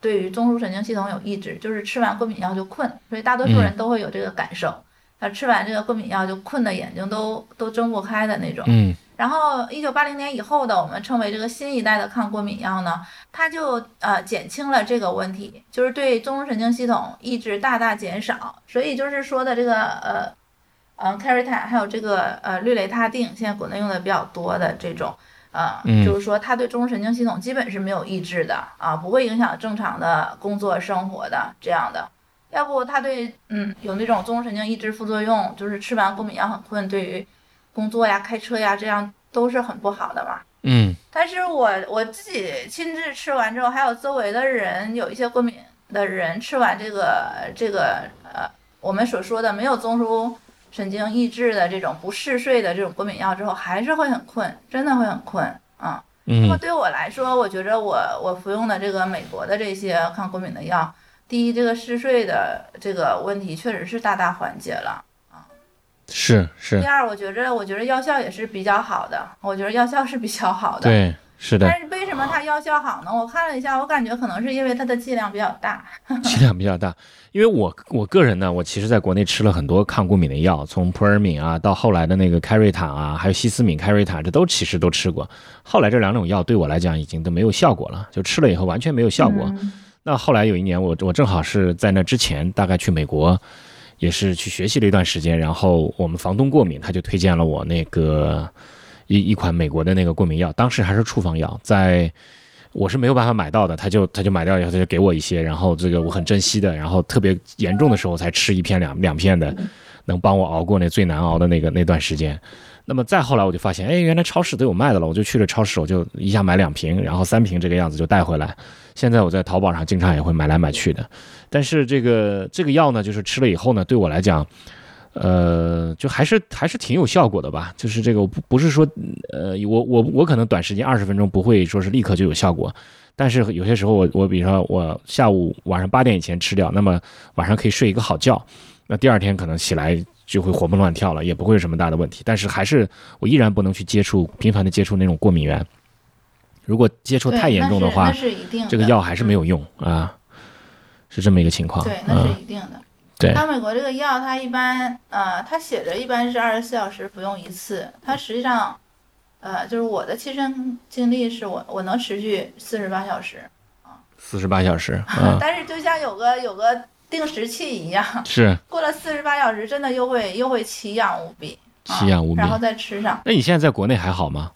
对于中枢神经系统有抑制，就是吃完过敏药就困，所以大多数人都会有这个感受。他吃完这个过敏药就困的眼睛都都睁不开的那种。嗯。然后一九八零年以后的，我们称为这个新一代的抗过敏药呢，它就呃减轻了这个问题，就是对中枢神经系统抑制大大减少。所以就是说的这个呃，呃，c a r i t a 还有这个呃氯雷他定，现在国内用的比较多的这种。啊，就是说它对中枢神经系统基本是没有抑制的啊，不会影响正常的工作生活的这样的。要不它对嗯有那种中枢神经抑制副作用，就是吃完过敏药很困，对于工作呀、开车呀这样都是很不好的嘛。嗯。但是我我自己亲自吃完之后，还有周围的人有一些过敏的人吃完这个这个呃我们所说的没有中枢。神经抑制的这种不嗜睡的这种过敏药之后，还是会很困，真的会很困啊。那么对我来说，我觉着我我服用的这个美国的这些抗过敏的药，第一，这个嗜睡的这个问题确实是大大缓解了啊。是是。第二，我觉着我觉着药效也是比较好的，我觉得药效是比较好的。对。是的，但是为什么它药效好呢？我看了一下，我感觉可能是因为它的剂量比较大。剂量比较大，因为我我个人呢，我其实在国内吃了很多抗过敏的药，从普尔敏啊，到后来的那个开瑞坦啊，还有西司敏、开瑞坦，这都其实都吃过。后来这两种药对我来讲已经都没有效果了，就吃了以后完全没有效果。那后来有一年，我我正好是在那之前，大概去美国，也是去学习了一段时间，然后我们房东过敏，他就推荐了我那个。一一款美国的那个过敏药，当时还是处方药，在我是没有办法买到的，他就他就买掉以后，他就给我一些，然后这个我很珍惜的，然后特别严重的时候才吃一片两两片的，能帮我熬过那最难熬的那个那段时间。那么再后来我就发现，哎，原来超市都有卖的了，我就去了超市，我就一下买两瓶，然后三瓶这个样子就带回来。现在我在淘宝上经常也会买来买去的，但是这个这个药呢，就是吃了以后呢，对我来讲。呃，就还是还是挺有效果的吧。就是这个不不是说，呃，我我我可能短时间二十分钟不会说是立刻就有效果，但是有些时候我我比如说我下午晚上八点以前吃掉，那么晚上可以睡一个好觉，那第二天可能起来就会活蹦乱跳了，也不会有什么大的问题。但是还是我依然不能去接触频繁的接触那种过敏源，如果接触太严重的话，这个药还是没有用啊，是这么一个情况。对，那是一定的。它美国这个药，它一般，呃，它写着一般是二十四小时服用一次。它实际上，呃，就是我的亲身经历是我我能持续四十八小时，啊，四十八小时，但是就像有个有个定时器一样，是过了四十八小时，真的又会又会奇痒无比，奇痒无比，然后再吃上。那你现在在国内还好吗？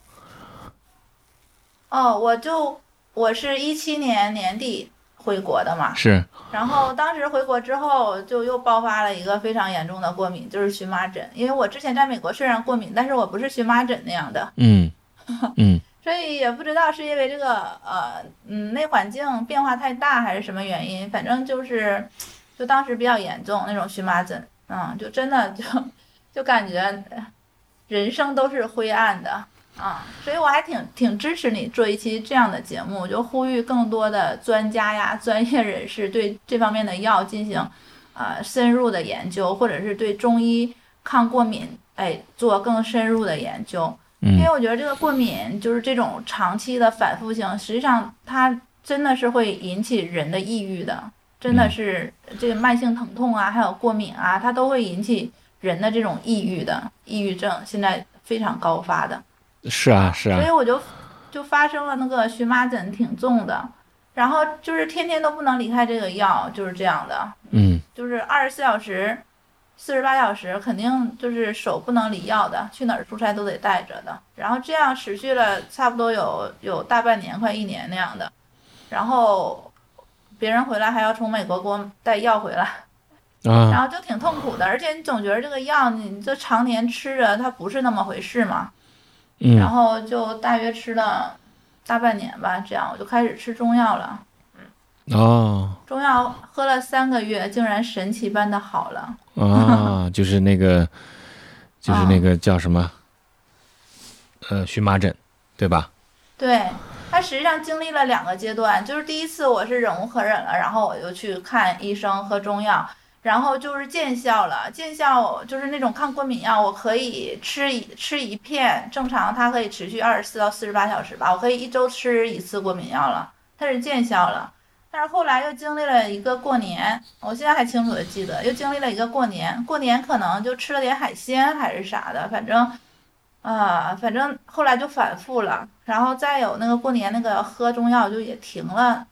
哦，我就我是一七年年底。回国的嘛。是，然后当时回国之后就又爆发了一个非常严重的过敏，就是荨麻疹。因为我之前在美国虽然过敏，但是我不是荨麻疹那样的，嗯 嗯，所以也不知道是因为这个呃嗯内环境变化太大还是什么原因，反正就是就当时比较严重那种荨麻疹，嗯，就真的就就感觉人生都是灰暗的。啊，所以我还挺挺支持你做一期这样的节目，就呼吁更多的专家呀、专业人士对这方面的药进行，呃，深入的研究，或者是对中医抗过敏，哎，做更深入的研究。因为我觉得这个过敏就是这种长期的反复性，实际上它真的是会引起人的抑郁的，真的是这个慢性疼痛啊，还有过敏啊，它都会引起人的这种抑郁的抑郁症，现在非常高发的。是啊，是啊，所以我就就发生了那个荨麻疹挺重的，然后就是天天都不能离开这个药，就是这样的。嗯，就是二十四小时、四十八小时，肯定就是手不能离药的，去哪儿出差都得带着的。然后这样持续了差不多有有大半年，快一年那样的。然后别人回来还要从美国给我带药回来，啊，然后就挺痛苦的。而且你总觉得这个药你这常年吃着，它不是那么回事嘛。然后就大约吃了大半年吧，这样我就开始吃中药了。哦中药喝了三个月，竟然神奇般的好了。啊，就是那个，就是那个叫什么，呃，荨麻疹，对吧？对，它实际上经历了两个阶段，就是第一次我是忍无可忍了，然后我就去看医生喝中药，然后就是见效了。见效就是那种抗过敏药，我可以吃一吃一片，正常它可以持续二十四到四十八小时吧，我可以一周吃一次过敏药了，它是见效了。但是后来又经历了一个过年，我现在还清楚的记得，又经历了一个过年，过年可能就吃了点海鲜还是啥的，反正。啊，反正后来就反复了，然后再有那个过年那个喝中药就也停了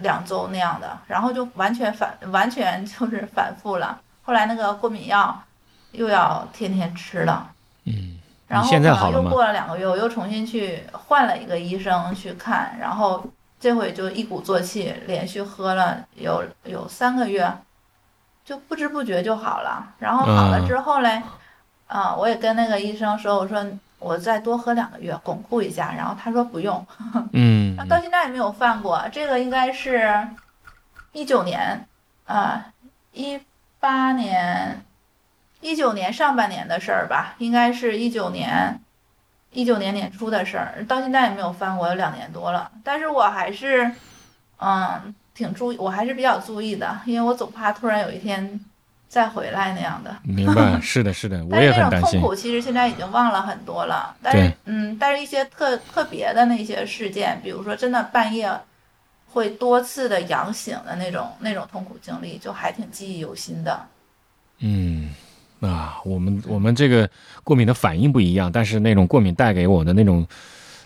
两周那样的，然后就完全反完全就是反复了。后来那个过敏药又要天天吃了，嗯，然后现在好了吗又过了两个月，我又重新去换了一个医生去看，然后这回就一鼓作气，连续喝了有有三个月，就不知不觉就好了。然后好了之后嘞。啊，我也跟那个医生说，我说我再多喝两个月，巩固一下。然后他说不用，嗯，到现在也没有犯过。这个应该是一九年，啊，一八年，一九年上半年的事儿吧，应该是一九年，一九年年初的事儿，到现在也没有犯过，有两年多了。但是我还是，嗯，挺注意，我还是比较注意的，因为我总怕突然有一天。再回来那样的，明白，是的，是的，我也很担心。但是那种痛苦其实现在已经忘了很多了。但是，嗯，但是一些特特别的那些事件，比如说真的半夜会多次的痒醒的那种那种痛苦经历，就还挺记忆犹新的。嗯，啊，我们我们这个过敏的反应不一样，但是那种过敏带给我的那种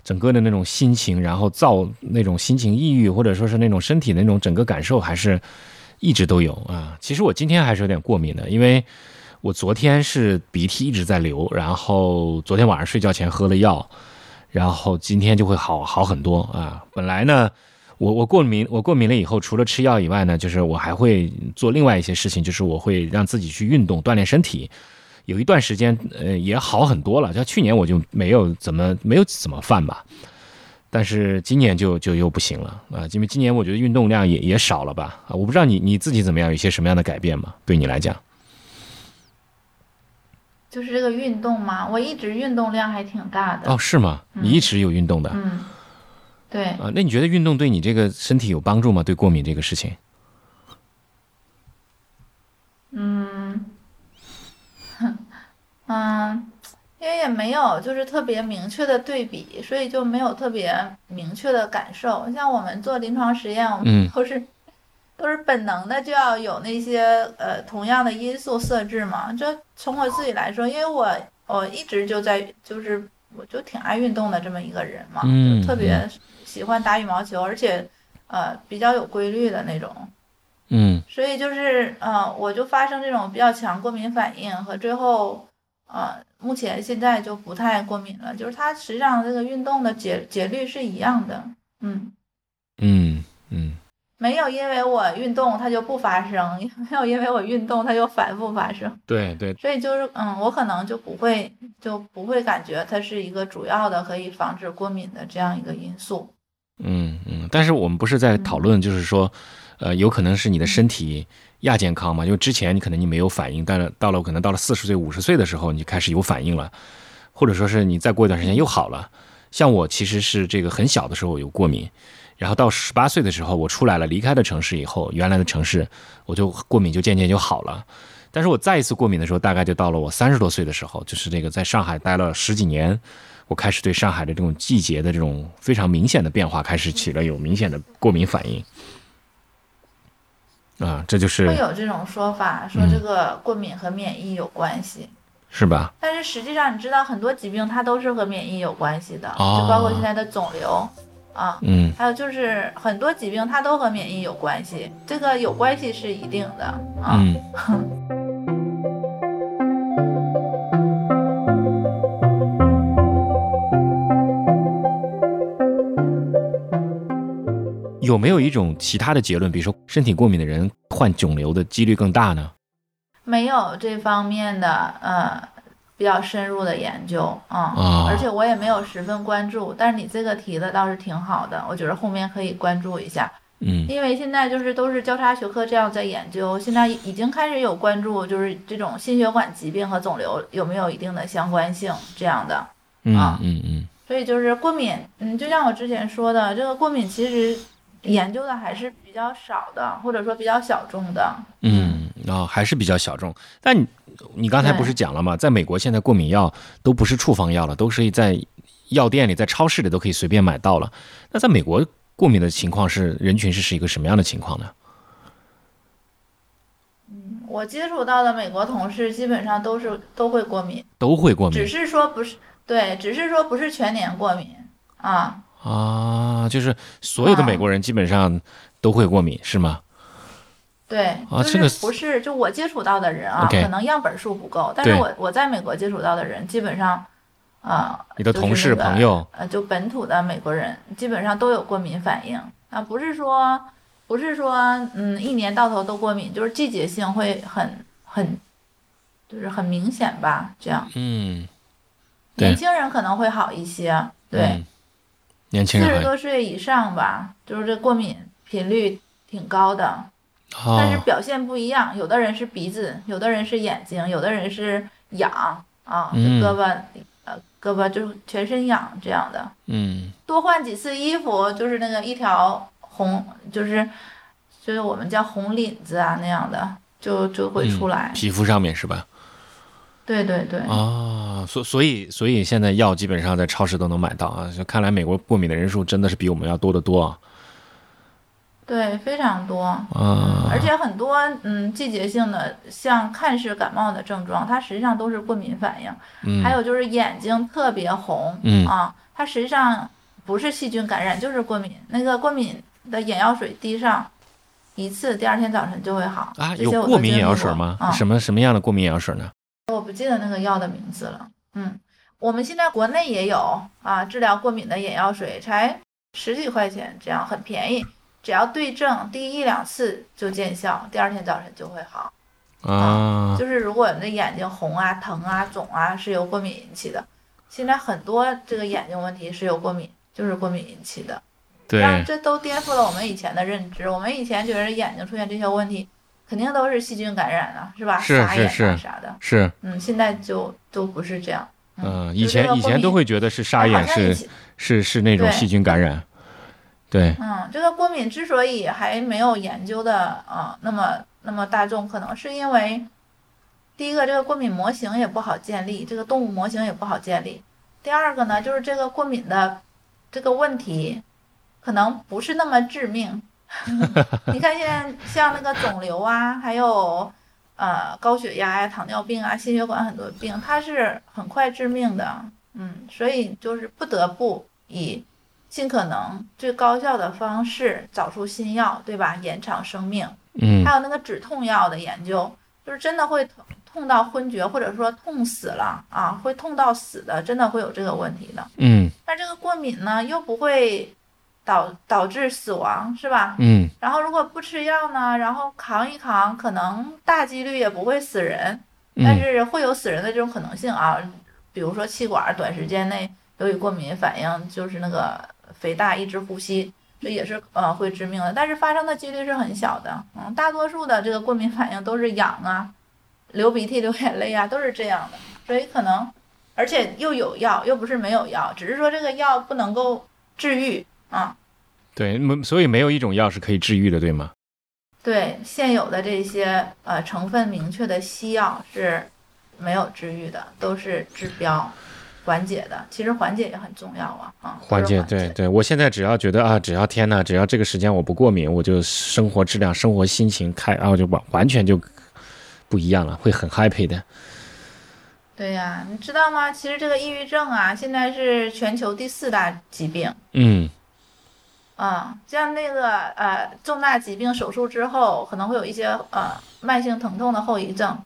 整个的那种心情，然后造那种心情抑郁，或者说是那种身体的那种整个感受，还是。一直都有啊，其实我今天还是有点过敏的，因为我昨天是鼻涕一直在流，然后昨天晚上睡觉前喝了药，然后今天就会好好很多啊。本来呢，我我过敏，我过敏了以后，除了吃药以外呢，就是我还会做另外一些事情，就是我会让自己去运动锻炼身体，有一段时间呃也好很多了，像去年我就没有怎么没有怎么犯吧。但是今年就就又不行了啊，因为今年我觉得运动量也也少了吧啊，我不知道你你自己怎么样，有一些什么样的改变吗？对你来讲，就是这个运动嘛，我一直运动量还挺大的哦，是吗？你一直有运动的，嗯，对啊，那你觉得运动对你这个身体有帮助吗？对过敏这个事情？嗯，嗯。因为也没有就是特别明确的对比，所以就没有特别明确的感受。像我们做临床实验，我们都是都是本能的就要有那些呃同样的因素设置嘛。就从我自己来说，因为我我一直就在就是我就挺爱运动的这么一个人嘛，就特别喜欢打羽毛球，而且呃比较有规律的那种。嗯，所以就是呃我就发生这种比较强过敏反应和最后。呃，目前现在就不太过敏了，就是它实际上这个运动的节节律是一样的，嗯。嗯嗯，没有因为我运动它就不发生，也 没有因为我运动它就反复发生，对对，所以就是嗯，我可能就不会就不会感觉它是一个主要的可以防止过敏的这样一个因素，嗯嗯，但是我们不是在讨论，就是说，呃，有可能是你的身体。亚健康嘛，因为之前你可能你没有反应，但是到了可能到了四十岁、五十岁的时候，你开始有反应了，或者说是你再过一段时间又好了。像我其实是这个很小的时候有过敏，然后到十八岁的时候我出来了，离开了城市以后，原来的城市我就过敏就渐渐就好了。但是我再一次过敏的时候，大概就到了我三十多岁的时候，就是这个在上海待了十几年，我开始对上海的这种季节的这种非常明显的变化开始起了有明显的过敏反应。啊，这就是会有这种说法，说这个过敏和免疫有关系，是吧？但是实际上，你知道很多疾病它都是和免疫有关系的，就包括现在的肿瘤啊，嗯，还有就是很多疾病它都和免疫有关系，这个有关系是一定的啊。有没有一种其他的结论，比如说身体过敏的人患肿瘤的几率更大呢？没有这方面的呃比较深入的研究啊，而且我也没有十分关注。但是你这个提的倒是挺好的，我觉得后面可以关注一下。嗯因为现在就是都是交叉学科这样在研究，现在已经开始有关注，就是这种心血管疾病和肿瘤有没有一定的相关性这样的。嗯啊嗯嗯所以就是过敏，嗯，就像我之前说的，这个过敏其实研究的还是比较少的，或者说比较小众的。嗯，啊、还是比较小众。但你你刚才不是讲了吗？在美国现在过敏药都不是处方药了，都是在药店里、在超市里都可以随便买到了。那在美国过敏的情况是人群是是一个什么样的情况呢？嗯我接触到的美国同事基本上都是都会过敏，都会过敏只是说不是对，只是说不是全年过敏啊。啊？就是所有的美国人基本上都会过敏，是吗？对，啊这个就是不是就我接触到的人啊可能样本数不够，但是我我在美国接触到的人基本上，啊、你的同事、就是那个朋友，呃，就本土的美国人基本上都有过敏反应。啊，不是说不是说嗯一年到头都过敏，就是季节性会很很就是很明显吧，这样。嗯，年轻人可能会好一些，对，嗯年轻四十多岁以上吧，就是这过敏频率挺高的，哦，但是表现不一样，有的人是鼻子，有的人是眼睛，有的人是痒啊，嗯胳膊呃胳膊就是全身痒这样的。嗯多换几次衣服，就是那个一条红，就是就是我们叫红领子啊那样的，就就会出来。皮肤上面是吧？对对对，啊，所所以所以现在药基本上在超市都能买到啊。就看来美国过敏的人数真的是比我们要多得多啊。对，非常多。啊，而且很多嗯季节性的，像看似感冒的症状，它实际上都是过敏反应。嗯还有就是眼睛特别红，嗯啊，它实际上不是细菌感染，就是过敏。那个过敏的眼药水滴上一次，第二天早晨就会好。啊，有过敏眼药水吗？啊，什么什么样的过敏眼药水呢？我不记得那个药的名字了。嗯，我们现在国内也有啊，治疗过敏的眼药水，才十几块钱，这样很便宜，只要对症滴一两次就见效，第二天早晨就会好。啊，就是如果你的眼睛红啊、疼啊、肿啊是由过敏引起的，现在很多这个眼睛问题是由过敏，就是过敏引起的。让对，这都颠覆了我们以前的认知。我们以前觉得眼睛出现这些问题，肯定都是细菌感染啊，是吧？是眼啊是是啥的。是，嗯，现在就都不是这样。嗯，就以前以前都会觉得是沙哎眼是是是那种细菌感染，对，嗯，这个过敏之所以还没有研究的啊、那么那么大众，可能是因为第一个这个过敏模型也不好建立，这个动物模型也不好建立。第二个呢，就是这个过敏的这个问题可能不是那么致命。你看现在像那个肿瘤啊，还有呃高血压呀、糖尿病啊、心血管很多病，它是很快致命的。嗯，所以就是不得不以尽可能最高效的方式找出新药，对吧？延长生命。嗯还有那个止痛药的研究，就是真的会痛痛到昏厥，或者说痛死了啊，会痛到死的，真的会有这个问题的。嗯但这个过敏呢，又不会导导致死亡，是吧？嗯然后如果不吃药呢，然后扛一扛，可能大几率也不会死人，但嗯是会有死人的这种可能性啊。比如说气管短时间内由于过敏反应，就是那个肥大抑制呼吸，这也是呃会致命的。但是发生的几率是很小的，嗯，大多数的这个过敏反应都是痒啊、流鼻涕、流眼泪啊，都是这样的。所以可能，而且又有药，又不是没有药，只是说这个药不能够治愈啊。对，没所以没有一种药是可以治愈的，对吗？对现有的这些呃成分明确的西药是没有治愈的，都是治标、缓解的。其实缓解也很重要啊，啊，缓解，对对，我现在只要觉得啊，只要天呐，只要这个时间我不过敏，我就生活质量、生活心情开，然后就完完全就不一样了，会很 happy 的。对呀、你知道吗？其实这个抑郁症啊，现在是全球第四大疾病。嗯啊、像那个呃重大疾病手术之后，可能会有一些呃慢性疼痛的后遗症，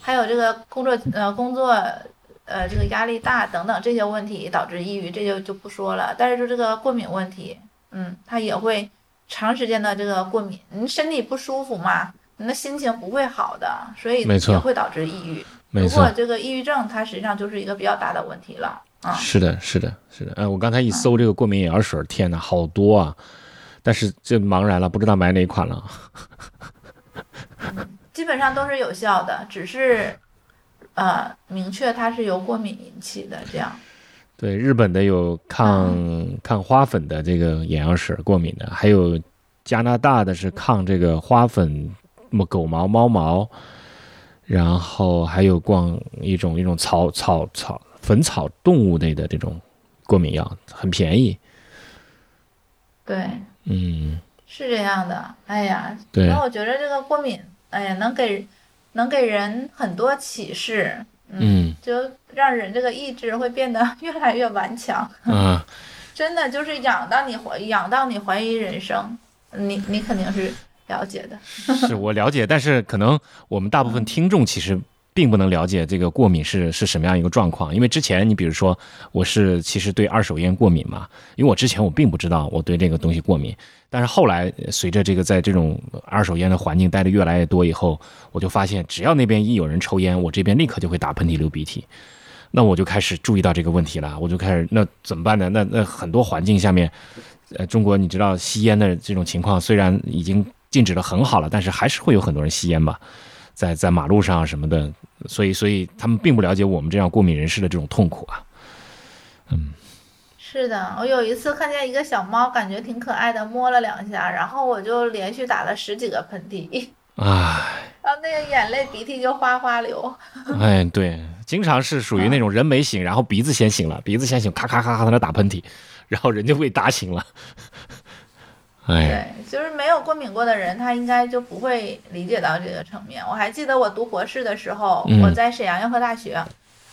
还有这个工作呃工作呃这个压力大等等这些问题导致抑郁，这就就不说了。但是说这个过敏问题，嗯，它也会长时间的这个过敏，你身体不舒服嘛，你的心情不会好的，所以也会导致抑郁。没错不过，这个抑郁症它实际上就是一个比较大的问题了啊。是的，是的，是的。哎，我刚才一搜这个过敏眼药水，天呐，好多啊！但是这茫然了，不知道买哪款了。基本上都是有效的，只是呃明确它是由过敏引起的这样。对，日本的有抗抗花粉的这个眼药水过敏的，还有加拿大的是抗这个花粉、么狗毛、猫毛，然后还有逛一种一种草草草粉草动物类的这种过敏药，很便宜。对，嗯，是这样的。哎呀，对那我觉得这个过敏，哎呀，能给能给人很多启示。嗯，就让人这个意志会变得 越来越顽强。嗯，真的就是养到你怀养到你怀疑人生，你你肯定是了解的。是我了解，但是可能我们大部分听众其实并不能了解这个过敏是是什么样一个状况，因为之前你比如说我是其实对二手烟过敏嘛，因为我之前我并不知道我对这个东西过敏，但是后来随着这个在这种二手烟的环境待的越来越多以后，我就发现只要那边一有人抽烟，我这边立刻就会打喷嚏流鼻涕。那我就开始注意到这个问题了，我就开始那怎么办呢？那那很多环境下面，呃，中国你知道吸烟的这种情况虽然已经禁止的很好了，但是还是会有很多人吸烟吧，在在马路上什么的，所以所以他们并不了解我们这样过敏人士的这种痛苦啊。嗯，是的，我有一次看见一个小猫，感觉挺可爱的，摸了两下，然后我就连续打了十几个喷嚏，唉，然后那个眼泪鼻涕就哗哗流。哎，对，经常是属于那种人没醒，然后鼻子先醒了，鼻子先醒，咔咔咔咔在那打喷嚏，然后人就被打醒了。哎，对，就是没有过敏过的人，他应该就不会理解到这个层面。我还记得我读博士的时候，嗯。我在沈阳药科大学，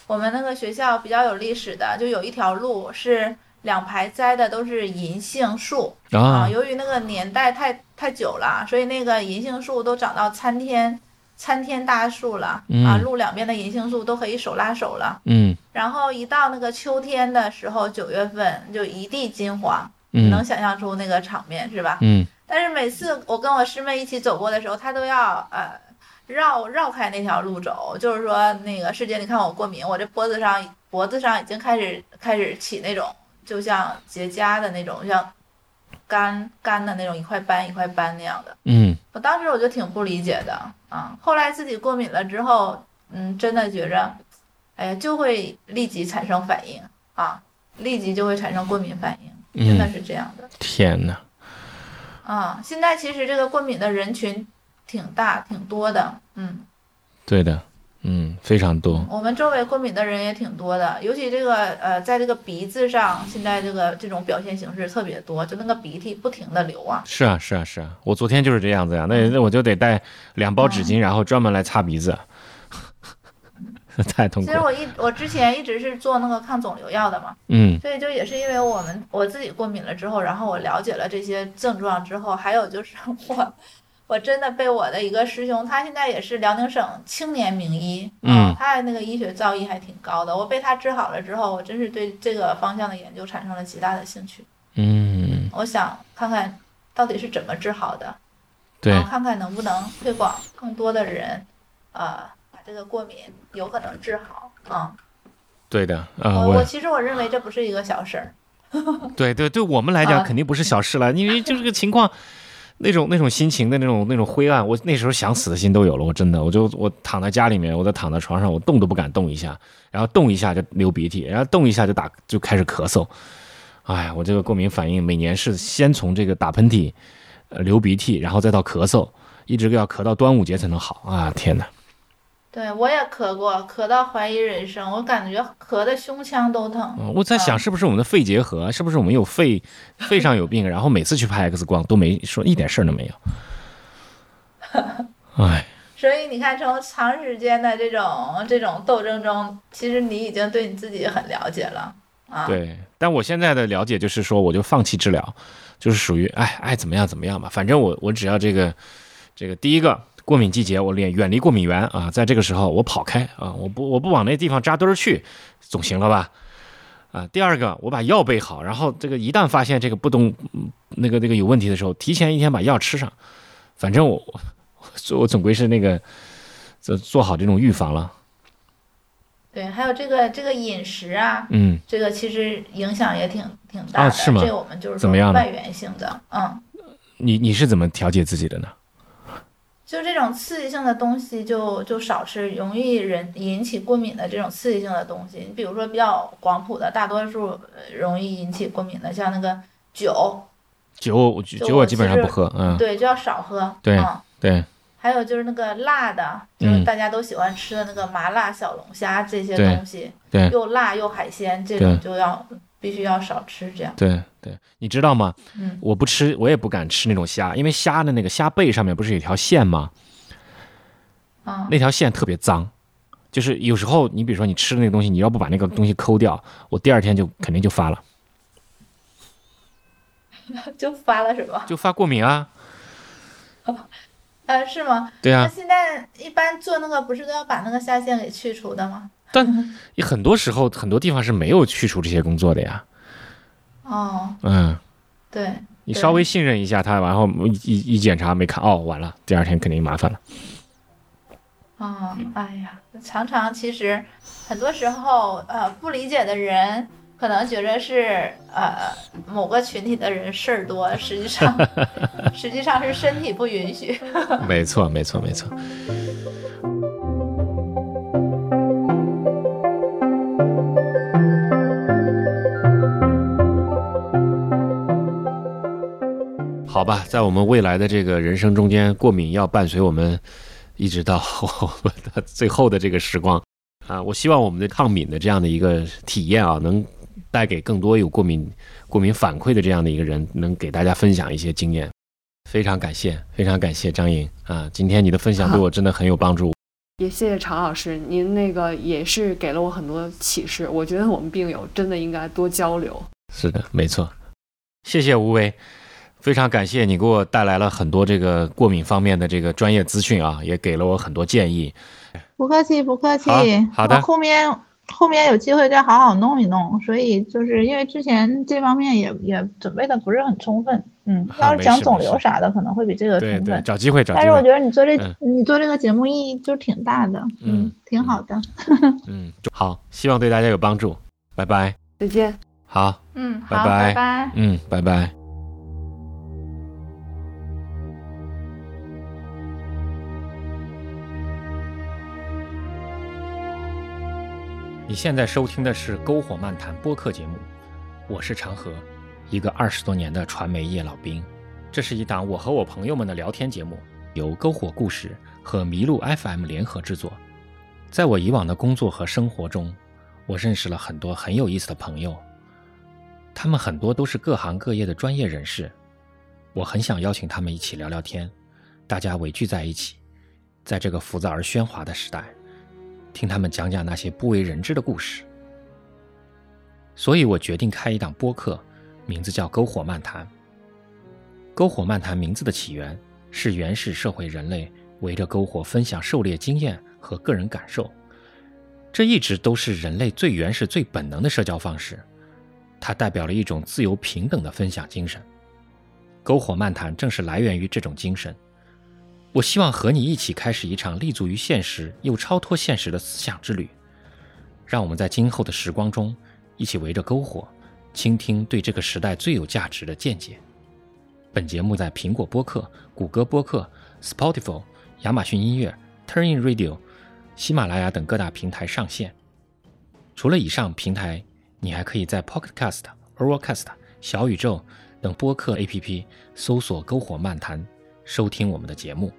我们那个学校比较有历史的，就有一条路是两排栽的都是银杏树。啊由于那个年代太太久了，所以那个银杏树都长到参天参天大树了、嗯。啊，路两边的银杏树都可以手拉手了。嗯。然后一到那个秋天的时候，九月份就一地金黄，嗯。能想象出那个场面是吧？嗯。但是每次我跟我师妹一起走过的时候，她都要呃绕绕开那条路走，就是说那个师姐，你看我过敏，我这脖子上脖子上已经开始开始起那种就像结痂的那种，像干干的那种一块斑一块斑那样的。嗯。我当时我就挺不理解的啊，后来自己过敏了之后，嗯，真的觉着，哎呀，就会立即产生反应啊，立即就会产生过敏反应，真的嗯，是这样的。天哪，啊，现在其实这个过敏的人群挺大、挺多的，嗯，对的，嗯，非常多。我们周围过敏的人也挺多的，尤其这个呃，在这个鼻子上，现在这个这种表现形式特别多，就那个鼻涕不停的流啊，是啊，是啊，是啊，我昨天就是这样子呀。那那我就得带两包纸巾，然后专门来擦鼻子，太痛苦了。其实我一我之前一直是做那个抗肿瘤药的嘛，嗯所以就也是因为我们我自己过敏了之后，然后我了解了这些症状之后，还有就是 我我真的被我的一个师兄，他现在也是辽宁省青年名医，嗯他那个医学造诣还挺高的。我被他治好了之后，我真是对这个方向的研究产生了极大的兴趣。嗯，我想看看到底是怎么治好的，对然后看看能不能推广更多的人，呃，把这个过敏有可能治好。嗯，对的啊，我其实我认为这不是一个小事儿。对对对我们来讲啊肯定不是小事了，因为就这个情况。那种那种心情的那种那种灰暗，我那时候想死的心都有了。我真的，我就我躺在家里面，我在躺在床上，我动都不敢动一下，然后动一下就流鼻涕，然后动一下就打就开始咳嗽。哎，我这个过敏反应每年是先从这个打喷嚏、呃流鼻涕，然后再到咳嗽，一直要咳到端午节才能好啊！天哪，对我也咳过，咳到怀疑人生，我感觉咳的胸腔都疼。嗯我在想是不是我们的肺结核，是不是我们有肺 肺上有病，然后每次去拍 X 光都没说一点事儿都没有。哎，所以你看，从长时间的这种这种斗争中，其实你已经对你自己很了解了啊。对，但我现在的了解就是说，我就放弃治疗，就是属于哎爱怎么样怎么样吧，反正我我只要这个这个第一个过敏季节，我远远离过敏源啊，在这个时候我跑开啊，我不我不往那地方扎堆儿去，总行了吧？啊，第二个我把药备好，然后这个一旦发现这个不动嗯那个那个有问题的时候，提前一天把药吃上，反正我我我总归是那个做做好这种预防了，对，还有这个这个饮食啊，嗯。这个其实影响也挺挺大的。啊是吗这个我们就是说怎么样呢外源性的，嗯，你你是怎么调节自己的呢？就这种刺激性的东西就就少吃，容易人引起过敏的这种刺激性的东西，你比如说比较广谱的，大多数呃容易引起过敏的，像那个酒，酒我酒我基本上不喝，嗯，对，就要少喝，对嗯对。还有就是那个辣的，就是嗯。大家都喜欢吃的那个麻辣小龙虾这些东西，对。又辣又海鲜，这种就要必须要少吃，这样。对对，你知道吗？嗯我不吃，我也不敢吃那种虾，因为虾的那个虾背上面不是有条线吗？啊，那条线特别脏，就是有时候你比如说你吃的那个东西，你要不把那个东西抠掉，我第二天就肯定就发了，就发了是吧？就发过敏啊。呃，是吗？对啊，那现在一般做那个不是都要把那个虾线给去除的吗？很多时候很多地方是没有去除这些工作的呀。哦，嗯，对，你稍微信任一下他，然后一一一检查没看，哦，完了，第二天肯定麻烦了。哦、哎呀，常常其实很多时候，呃，不理解的人可能觉得是呃某个群体的人事儿多，实际上 实际上是身体不允许。没错，没错，没错。好吧，在我们未来的这个人生中间，过敏要伴随我们一直到我们的最后的这个时光啊！我希望我们的抗敏的这样的一个体验啊，能带给更多有过敏过敏反馈的这样的一个人，能给大家分享一些经验。非常感谢，非常感谢张颖啊！今天你的分享对我真的很有帮助。也谢谢常老师，您那个也是给了我很多启示。我觉得我们病友真的应该多交流。是的，没错。谢谢吴为，非常感谢你给我带来了很多这个过敏方面的这个专业资讯啊，也给了我很多建议。不客气，不客气。好好的后面后面有机会再好好弄一弄。所以就是因为之前这方面也也准备的不是很充分，嗯，啊要是讲肿瘤啥的，可能会比这个对对，充分。找机会找但是我。觉得你做这、嗯你做这个节目意义就挺大的，嗯挺好的。嗯，好，希望对大家有帮助。拜拜。再见。好，嗯，好，拜拜拜拜。嗯，拜拜。你现在收听的是《篝火漫谈》播客节目，我是长河，一个二十多年的传媒业老兵。这是一档我和我朋友们的聊天节目，由篝火故事和麋鹿 FM 联合制作。在我以往的工作和生活中，我认识了很多很有意思的朋友，他们很多都是各行各业的专业人士。我很想邀请他们一起聊聊天，大家围聚在一起，在这个浮躁而喧哗的时代，听他们讲讲那些不为人知的故事。所以我决定开一档播客，名字叫《篝火漫谈》。篝火漫谈名字的起源是原始社会人类围着篝火分享狩猎经验和个人感受，这一直都是人类最原始、最本能的社交方式。它代表了一种自由平等的分享精神。篝火漫谈正是来源于这种精神。我希望和你一起开始一场立足于现实又超脱现实的思想之旅。让我们在今后的时光中，一起围着篝火，倾听对这个时代最有价值的见解。本节目在苹果播客、谷歌播客、Spotify、亚马逊音乐、Turnin Radio、喜马拉雅等各大平台上线。除了以上平台，你还可以在 Pocket Cast、Overcast、小宇宙等播客 APP 搜索“篝火漫谈”，收听我们的节目。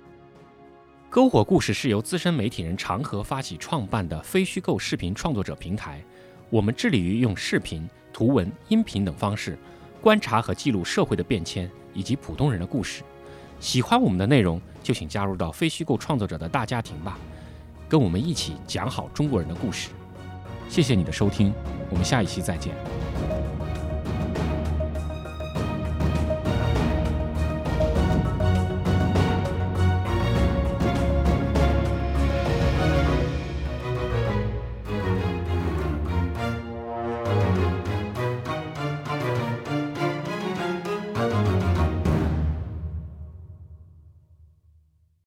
篝火故事是由资深媒体人长河发起创办的非虚构视频创作者平台。我们致力于用视频、图文、音频等方式，观察和记录社会的变迁以及普通人的故事。喜欢我们的内容，就请加入到非虚构创作者的大家庭吧，跟我们一起讲好中国人的故事。谢谢你的收听，我们下一期再见。